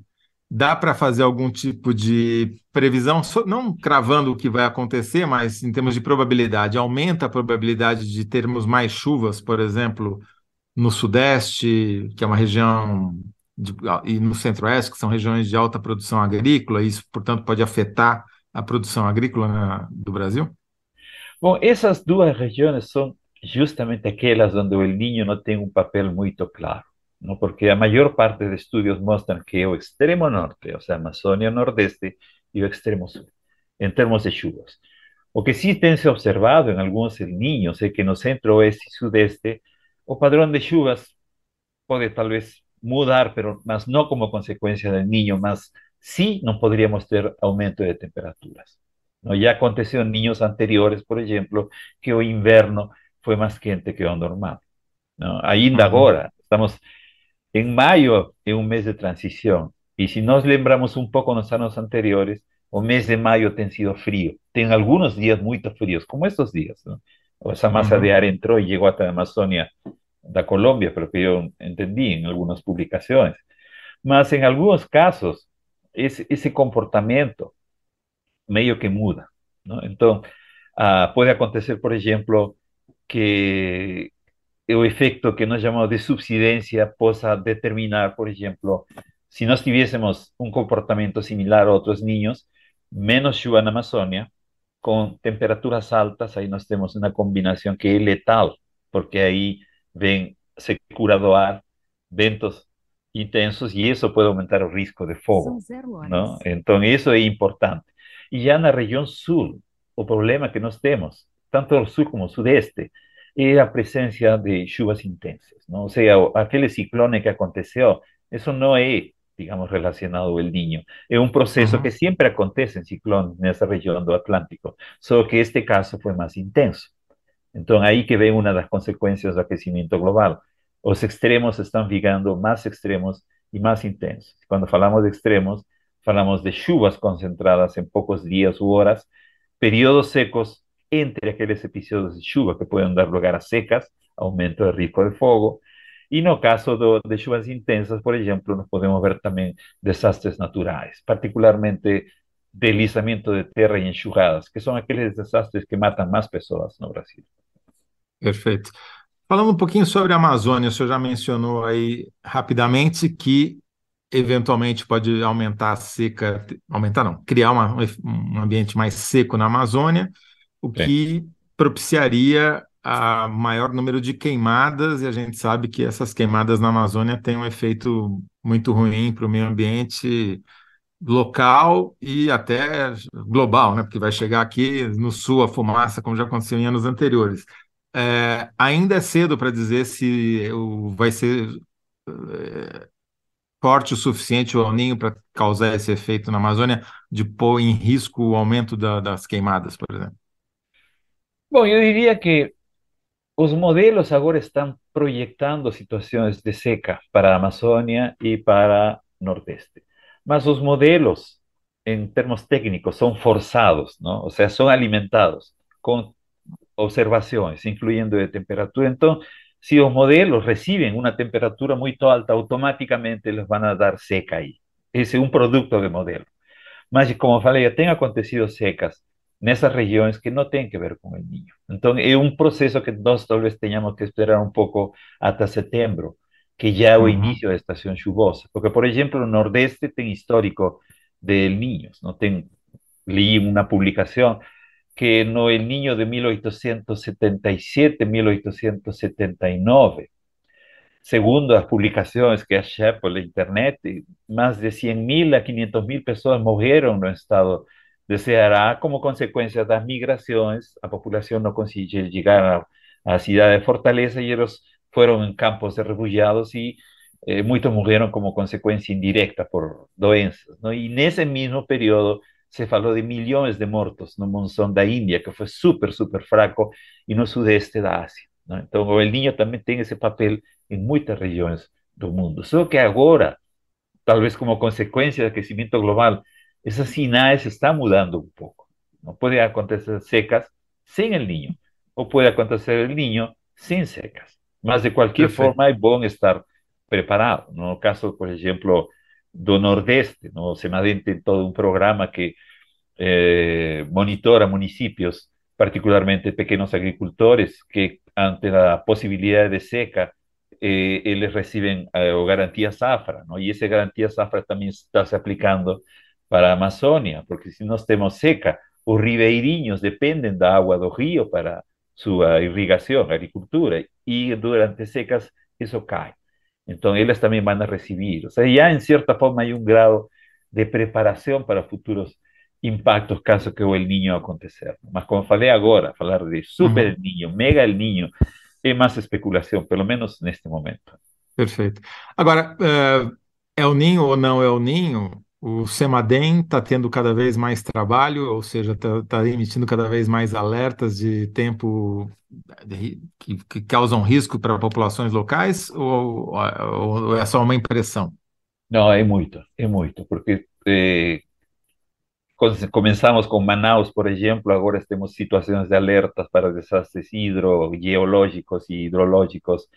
dá para fazer algum tipo de previsão, não cravando o que vai acontecer, mas em termos de probabilidade, aumenta a probabilidade de termos mais chuvas, por exemplo, no Sudeste, que é uma região, de- e no Centro-Oeste, que são regiões de alta produção agrícola, e isso, portanto, pode afetar a produção agrícola, né, do Brasil? Bom, essas duas regiões são justamente aquelas onde o Niño não tem um papel muito claro, não? Porque a maior parte de estudos mostram que é o extremo norte, ou seja, a Amazônia Nordeste, e o extremo sul, em termos de chuvas. O que sí tem se observado en algunos El Niños é que no centro-oeste e sudeste o padrón de chuvas pode tal vez mudar, pero mas não como consequência del Niño, mas sí não poderíamos ter aumento de temperaturas. ¿no? Ya aconteceu en niños anteriores, por exemplo, que o inverno foi mais quente que o normal. ¿no? Ainda agora, estamos em maio, é um mês de transição. E se nós lembramos um pouco nos anos anteriores, o mês de maio tem sido frio. Tem alguns dias muito frios, como estes dias. ¿No? Essa massa Uhum. de ar entrou e chegou até a Amazônia da Colômbia, pelo que eu entendi em algumas publicações. Mas em alguns casos, esse, esse comportamento meio que muda. ¿no? Então, ah, pode acontecer, por exemplo, que o efecto que nós chamamos de subsidência possa determinar, por exemplo, se nós tivéssemos um comportamento similar a outros ninhos, menos chuva na Amazônia, com temperaturas altas, aí nós temos uma combinação que é letal, porque aí vem secura do ar, ventos intensos, e isso pode aumentar o risco de fogo. ¿no? Então, isso é importante. E já na região sul, o problema que nós temos, tanto no sul como no sudeste, é a presença de chuvas intensas. ¿no? Ou seja, o- aquele ciclone que aconteceu, isso não é, digamos, relacionado ao El Niño. É um processo Uhum. que sempre acontece em ciclones nessa região do Atlântico, só que este caso foi mais intenso. Então, aí que vem uma das consequências do aquecimento global. Os extremos estão ficando mais extremos e mais intensos. Quando falamos de extremos, falamos de chuvas concentradas em poucos dias ou horas, períodos secos entre aqueles episódios de chuva que podem dar lugar a secas, aumento de risco de fogo. E no caso do, de chuvas intensas, por exemplo, nós podemos ver também desastres naturais, particularmente deslizamento de terra e enxurradas, que são aqueles desastres que matam mais pessoas no Brasil. Perfeito. Falando um pouquinho sobre a Amazônia, o senhor já mencionou aí rapidamente que eventualmente pode aumentar a seca, aumentar não, criar uma- um ambiente mais seco na Amazônia, o que propiciaria a maior número de queimadas, e a gente sabe que essas queimadas na Amazônia têm um efeito muito ruim para o meio ambiente local e até global, né? Porque vai chegar aqui no sul a fumaça, como já aconteceu em anos anteriores. É, ainda é cedo para dizer se vai ser é, forte o suficiente o El Niño para causar esse efeito na Amazônia de pôr em risco o aumento da- das queimadas, por exemplo. Bom, eu diria que os modelos agora estão projetando situações de seca para a e para Nordeste. Mas os modelos, em termos técnicos, são forçados, não? Ou seja, são alimentados com observações, incluindo de temperatura. Então, se os modelos recebem uma temperatura muito alta, automaticamente vão a dar seca aí. Esse é um produto de modelo. Mas, como falei, tem acontecido secas nessas regiões que não tem que ver com o Niño. Então, é um processo que nós talvez tenhamos que esperar um pouco até setembro, que já é o início da estação chuvosa. Porque, por exemplo, no Nordeste tem histórico de El Niños. Não tem, li uma publicação que no El Niño de 1877, 1879, segundo as publicações que achei pela internet, mais de 100.000 a 500.000 pessoas morreram no estado de Ceará como consequência das migrações. A população não conseguia chegar à cidade de Fortaleza e eles foram em campos de refugiados e eh, muitos morreram como consequência indireta por doenças. não? E nesse mesmo período se falou de milhões de mortos no monzón da Índia, que foi super, super fraco, e no sudeste da Ásia. Né? Então, El Niño também tem esse papel em muitas regiões do mundo. Só que agora, talvez como consequência do aquecimento global, essas sinais estão mudando um pouco. Não pode acontecer secas sem El Niño, ou pode acontecer El Niño sem secas. Mas, de qualquer Perfeito. forma, é bom estar preparado. No caso, por exemplo, do Nordeste, no Semadem tem todo um programa que eh, monitora municípios, particularmente pequenos agricultores, que ante a possibilidade de seca, eh, eles recebem eh, o Garantia Safra, ¿no? e essa Garantia Safra também está se aplicando para a Amazônia, porque se nós temos seca, os ribeirinhos dependem da água do rio para sua irrigação, agricultura, e durante secas isso cai. Então, eles também vão receber. Ou seja, já em certa forma há um grau de preparação para futuros impactos caso que o El Niño acontecer. Mas como falei agora, falar de super El Niño, mega El Niño, é mais especulação, pelo menos neste momento. Perfeito. Agora, é El Ninho ou não é El Ninho, o Semadem está tendo cada vez mais trabalho, ou seja, está tá emitindo cada vez mais alertas de tempo de, que, que, causam risco para populações locais, ou, ou, é só uma impressão? Não, é muito, é muito, porque eh, começamos com Manaus, por exemplo, agora temos situações de alertas para desastres hidrogeológicos e hidrológicos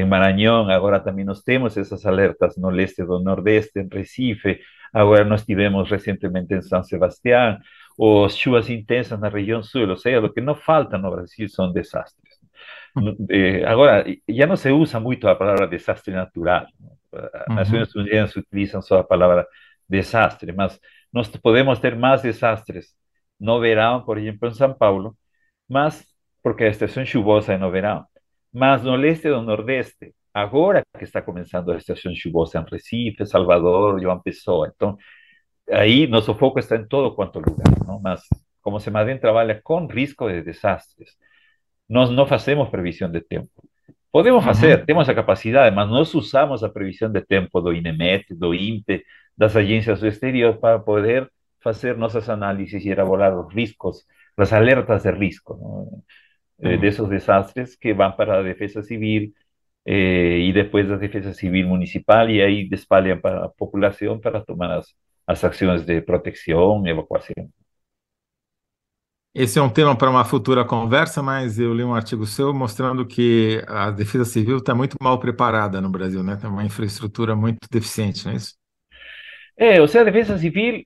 em Maranhão, agora também nós temos essas alertas no leste do Nordeste, em Recife, Agora nós tivemos recentemente em São Sebastião, ou chuvas intensas na região sul, ou seja, o que não falta no Brasil são desastres. Eh, agora, já não se usa muito a palavra desastre natural. As Nações Unidas utilizam só a palavra desastre, mas nós podemos ter mais desastres no verão, por exemplo, em São Paulo, mas porque a estação chuvosa é no verão, mas no leste do Nordeste, agora que está começando a estação chuvosa em Recife, Salvador, João Pessoa. Então, aí nosso foco está em todo quanto lugar, não? mas como se Semadem trabalha com risco de desastres, nós não fazemos previsão de tempo. Podemos fazer, uhum. temos a capacidade, mas nós usamos a previsão de tempo do INEMET, do INPE, das agências do exterior para poder fazer nossas análises e elaborar os riscos, as alertas de risco, não? Uhum. desses desastres que vão para a defesa civil, eh, e depois da Defesa Civil Municipal, e aí espalham para a população para tomar as, as ações de proteção e evacuação. Esse é um tema para uma futura conversa, mas eu li um artigo seu mostrando que a Defesa Civil está muito mal preparada no Brasil, né? Tem uma infraestrutura muito deficiente, não é isso? É, ou seja, a Defesa Civil,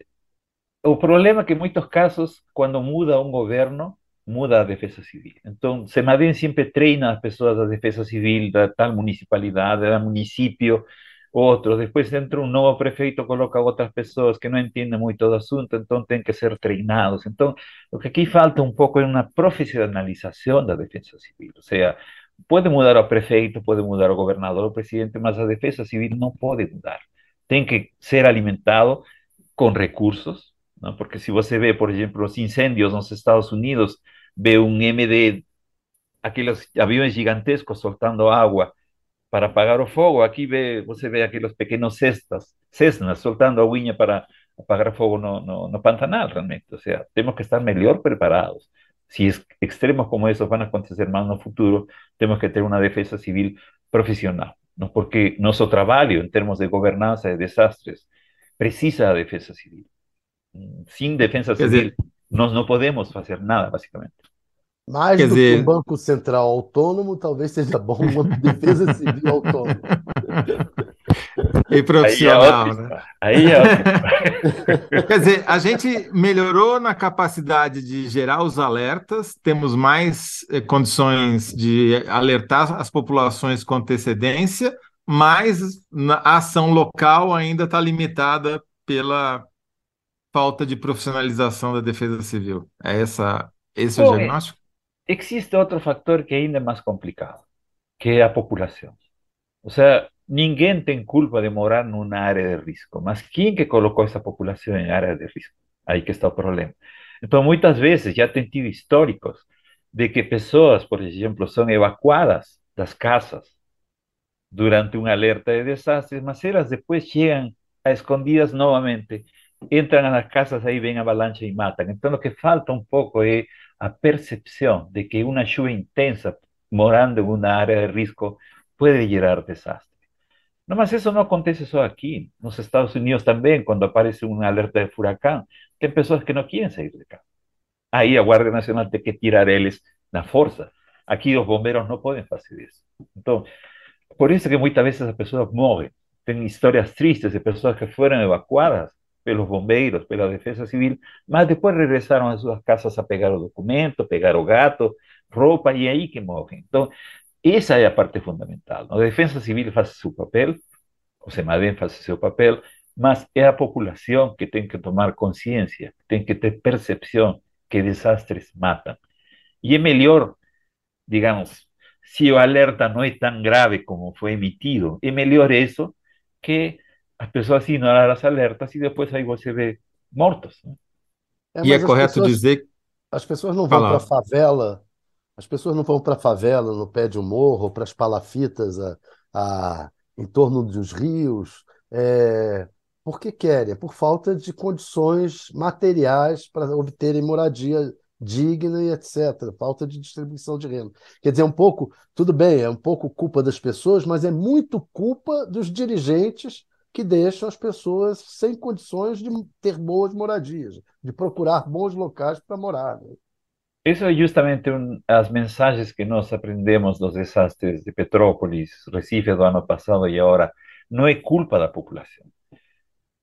o problema é que em muitos casos, quando muda um governo, muda a defesa civil. Então, Semadem sempre treina as pessoas da defesa civil da tal municipalidade, da município, outros. Depois entra um novo prefeito, coloca outras pessoas que não entendem muito do assunto, então tem que ser treinados. Então, o que aqui falta um pouco é uma profissionalização da defesa civil. Ou seja, pode mudar o prefeito, pode mudar o governador, o presidente, mas a defesa civil não pode mudar. Tem que ser alimentado com recursos, ¿no? Porque si você vê, por exemplo, os incêndios nos Estados Unidos, vê um MD, aqueles aviões gigantescos soltando água para apagar o fogo, aqui vê, você vê aqueles pequenos cestas, cesnas soltando aguinha para apagar fogo no, no, no Pantanal, realmente. Ou seja, temos que estar melhor preparados. Se extremos como esses vão acontecer mais no futuro, temos que ter uma defesa civil profissional. ¿no? Porque nosso trabalho, em termos de governança de desastres, precisa da defesa civil. Sem defesa civil, dizer, nós não podemos fazer nada, basicamente. Mais Quer do dizer... que um banco central autônomo, talvez seja bom uma defesa civil autônoma. E profissional, Aí é né? Aí é Quer dizer, a gente melhorou na capacidade de gerar os alertas, temos mais eh, condições de alertar as populações com antecedência, mas a ação local ainda está limitada pela falta de profissionalização da defesa civil. É essa, esse Bom, o diagnóstico? Existe outro fator que ainda é mais complicado, que é a população. Ou seja, ninguém tem culpa de morar numa área de risco, mas quem que colocou essa população em área de risco? Aí que está o problema. Então, muitas vezes já tem tido históricos de que pessoas, por exemplo, são evacuadas das casas durante um alerta de desastres, mas elas depois chegam a escondidas novamente entram nas casas, aí vem a avalanche e matam. Então, o que falta um pouco é a percepção de que uma chuva intensa, morando em uma área de risco, pode gerar desastre. No, mas isso não acontece só aqui. Nos Estados Unidos também, quando aparece um alerta de furacão, tem pessoas que não querem sair de casa. Aí a Guardia Nacional tem que tirar eles na força. Aqui os bombeiros não podem fazer isso. Então, por isso que muitas vezes as pessoas morrem. Tem histórias tristes de pessoas que foram evacuadas pelos bombeiros, pela defesa civil, mas depois regressaram às suas casas a pegar o documento, pegar o gato, roupa, e aí que morrem. Então, essa é a parte fundamental. A defesa civil faz seu papel, o SEMADEM faz seu papel, mas é a população que tem que tomar consciência, tem que ter percepção que desastres matam. E é melhor, digamos, se o alerta não é tão grave como foi emitido, é melhor isso que as pessoas ignorar as alertas e depois aí você vê mortos. Né? É, e é correto pessoas, dizer. As pessoas não vão para a favela, as pessoas não vão para a favela, no pé de um morro, para as palafitas a, a, em torno dos rios, é, porque querem, é por falta de condições materiais para obterem moradia digna e etc. Falta de distribuição de renda. Quer dizer, um pouco, tudo bem, é um pouco culpa das pessoas, mas é muito culpa dos dirigentes que deixam as pessoas sem condições de ter boas moradias, de procurar bons locais para morar. Né? Isso é justamente um, as mensagens que nós aprendemos dos desastres de Petrópolis, Recife do ano passado e agora. Não é culpa da população.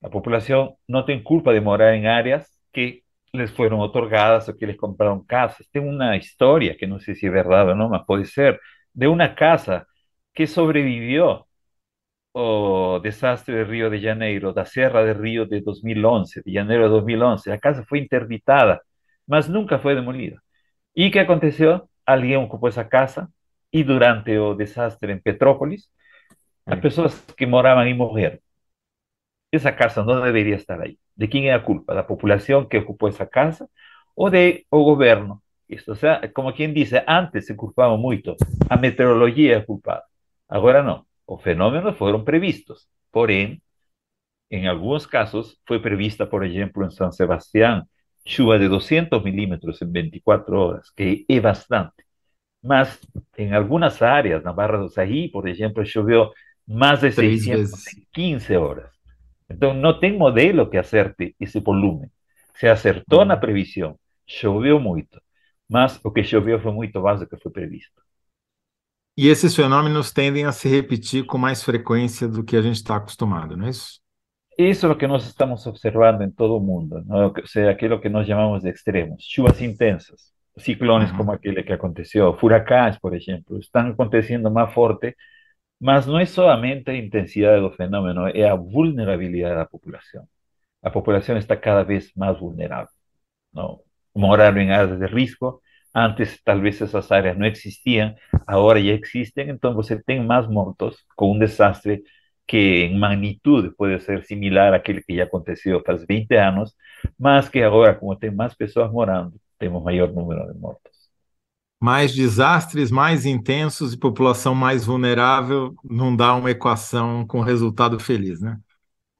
A população não tem culpa de morar em áreas que les foram otorgadas ou que eles compraram casas. Tem uma história, que não sei se é verdade ou não, mas pode ser, de uma casa que sobreviveu o desastre de Rio de Janeiro, da Serra de Rio de 2011, de janeiro de 2011. A casa foi interditada, mas nunca foi demolida. E que aconteceu? Alguém ocupou essa casa e durante o desastre em Petrópolis, as pessoas que moravam aí morreram. Essa casa não deveria estar aí. De quem é a culpa? Da população que ocupou essa casa ou do governo? Isto, sea, como quem diz, antes se culpava muito, a meteorologia é culpada. Agora não. Os fenómenos foram previstos. Porém, em alguns casos, foi prevista, por exemplo, em São Sebastião, chuva de 200 milímetros em 24 horas, que é bastante. Mas em algumas áreas, na Barra do Saí, por exemplo, choveu mais de 600 em 15 horas. Então, não tem modelo que acerte esse volume. Se acertou na previsão, choveu muito, mas o que choveu foi muito mais do que foi previsto. E esses fenômenos tendem a se repetir com mais frequência do que a gente está acostumado, não é isso? Isso é o que nós estamos observando em todo o mundo, não? ou seja, aquilo que nós chamamos de extremos, chuvas intensas, ciclones uhum. como aquele que aconteceu, furacões, por exemplo, estão acontecendo mais forte, mas não é somente a intensidade do fenômeno, é a vulnerabilidade da população. A população está cada vez mais vulnerável. Não? Morar em áreas de risco, Antes, talvez essas áreas não existiam, agora já existem, então você tem mais mortos com um desastre que em magnitude pode ser similar àquele que já aconteceu faz 20 anos, mas que agora, como tem mais pessoas morando, temos maior número de mortos. Mais desastres mais intensos e população mais vulnerável não dá uma equação com resultado feliz, né?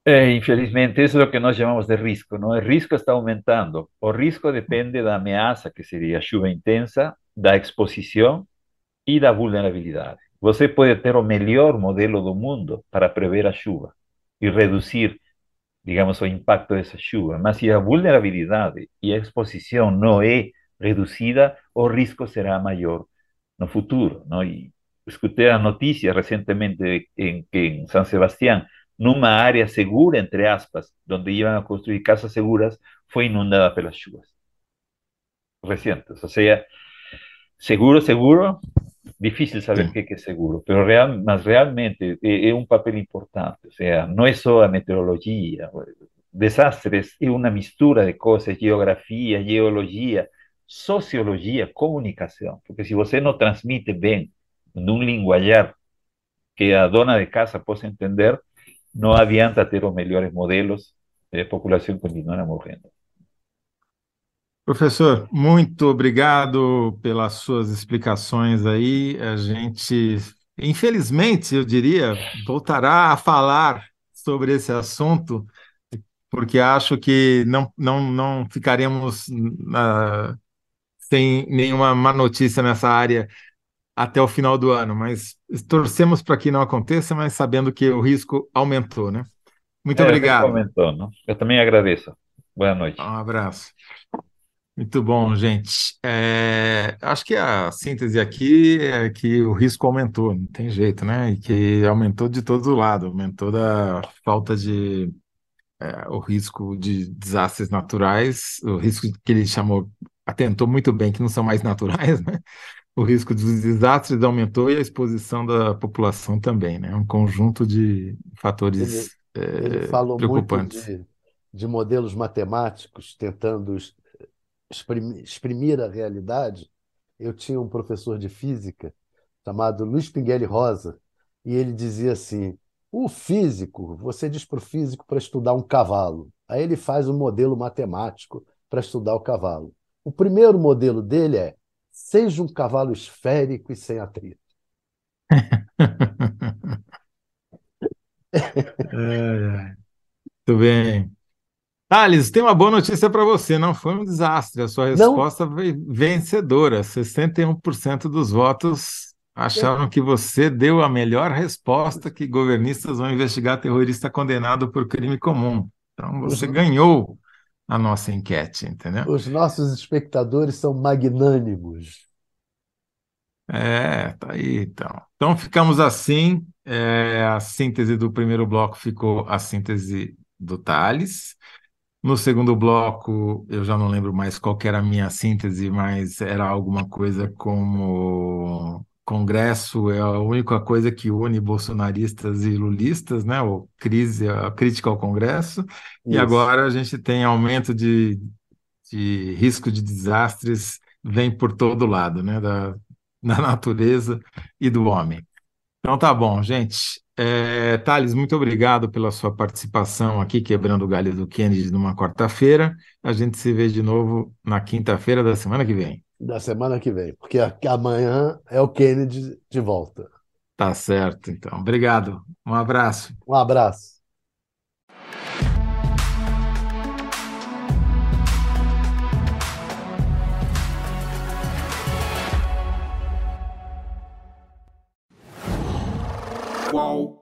É, infelizmente, isso é o que nós chamamos de risco. Não? O risco está aumentando. O risco depende da ameaça, que seria a chuva intensa, da exposição e da vulnerabilidade. Você pode ter o melhor modelo do mundo para prever a chuva e reduzir, digamos, o impacto dessa chuva. Mas se a vulnerabilidade e a exposição não é reduzida, o risco será maior no futuro. Não? E escutei a notícia recentemente em que em São Sebastião numa área segura, entre aspas, onde iam a construir casas seguras, foi inundada pelas chuvas recentes. Ou seja, seguro, seguro, difícil saber o que é seguro, pero real, mas realmente é, é, um papel importante. Ou seja, não é só a meteorologia. Desastres é uma mistura de coisas, geografia, geologia, sociologia, comunicação. Porque se você não transmite bem num linguajar que a dona de casa possa entender, não adianta ter os melhores modelos, a população continua morrendo. Professor, muito obrigado pelas suas explicações aí. A gente, infelizmente, eu diria, voltará a falar sobre esse assunto porque acho que não, não, não ficaremos uh, sem nenhuma má notícia nessa área até o final do ano, mas torcemos para que não aconteça, mas sabendo que o risco aumentou, né? Muito É, obrigado. aumentou, não? Eu também agradeço. Boa noite. Um abraço. Muito bom, gente. É, acho que a síntese aqui é que o risco aumentou, não tem jeito, né? E que aumentou de todo lado, aumentou da falta de é, o risco de desastres naturais, o risco que ele chamou, atentou muito bem, que não são mais naturais, né? O risco dos desastres aumentou e a exposição da população também, né? Um conjunto de Ele, fatores ele é, falou muito preocupantes. de, de modelos matemáticos tentando exprimir, exprimir a realidade. Eu tinha um professor de física chamado Luiz Pinguelli Rosa, e ele dizia assim: o físico, você diz para o físico para estudar um cavalo. Aí ele faz um modelo matemático para estudar o cavalo. O primeiro modelo dele é: seja um cavalo esférico e sem atrito. Ai. Muito bem. Thales, tem uma boa notícia para você. Não foi um desastre. A sua Não, resposta foi vencedora. 61% dos votos acharam que você deu a melhor resposta que governistas vão investigar terrorista condenado por crime comum. Então você ganhou a nossa enquete, entendeu? os nossos espectadores são magnânimos. É, tá aí, então. Então ficamos assim. É, a síntese do primeiro bloco ficou a síntese do Thales. No segundo bloco, eu já não lembro mais qual era a minha síntese, mas era alguma coisa como Congresso é a única coisa que une bolsonaristas e lulistas, né? Ou crise, a crítica ao Congresso. E Isso. agora a gente tem aumento de, de risco de desastres, vem por todo lado, né? Da, da natureza e do homem. Então tá bom, gente. É, Thales, muito obrigado pela sua participação aqui, quebrando o galho do Kennedy numa quarta-feira. A gente se vê de novo na quinta-feira da semana que vem. Da semana que vem, porque amanhã é o Kennedy de volta. Tá certo, então. Obrigado. Um abraço. Um abraço. Whoa.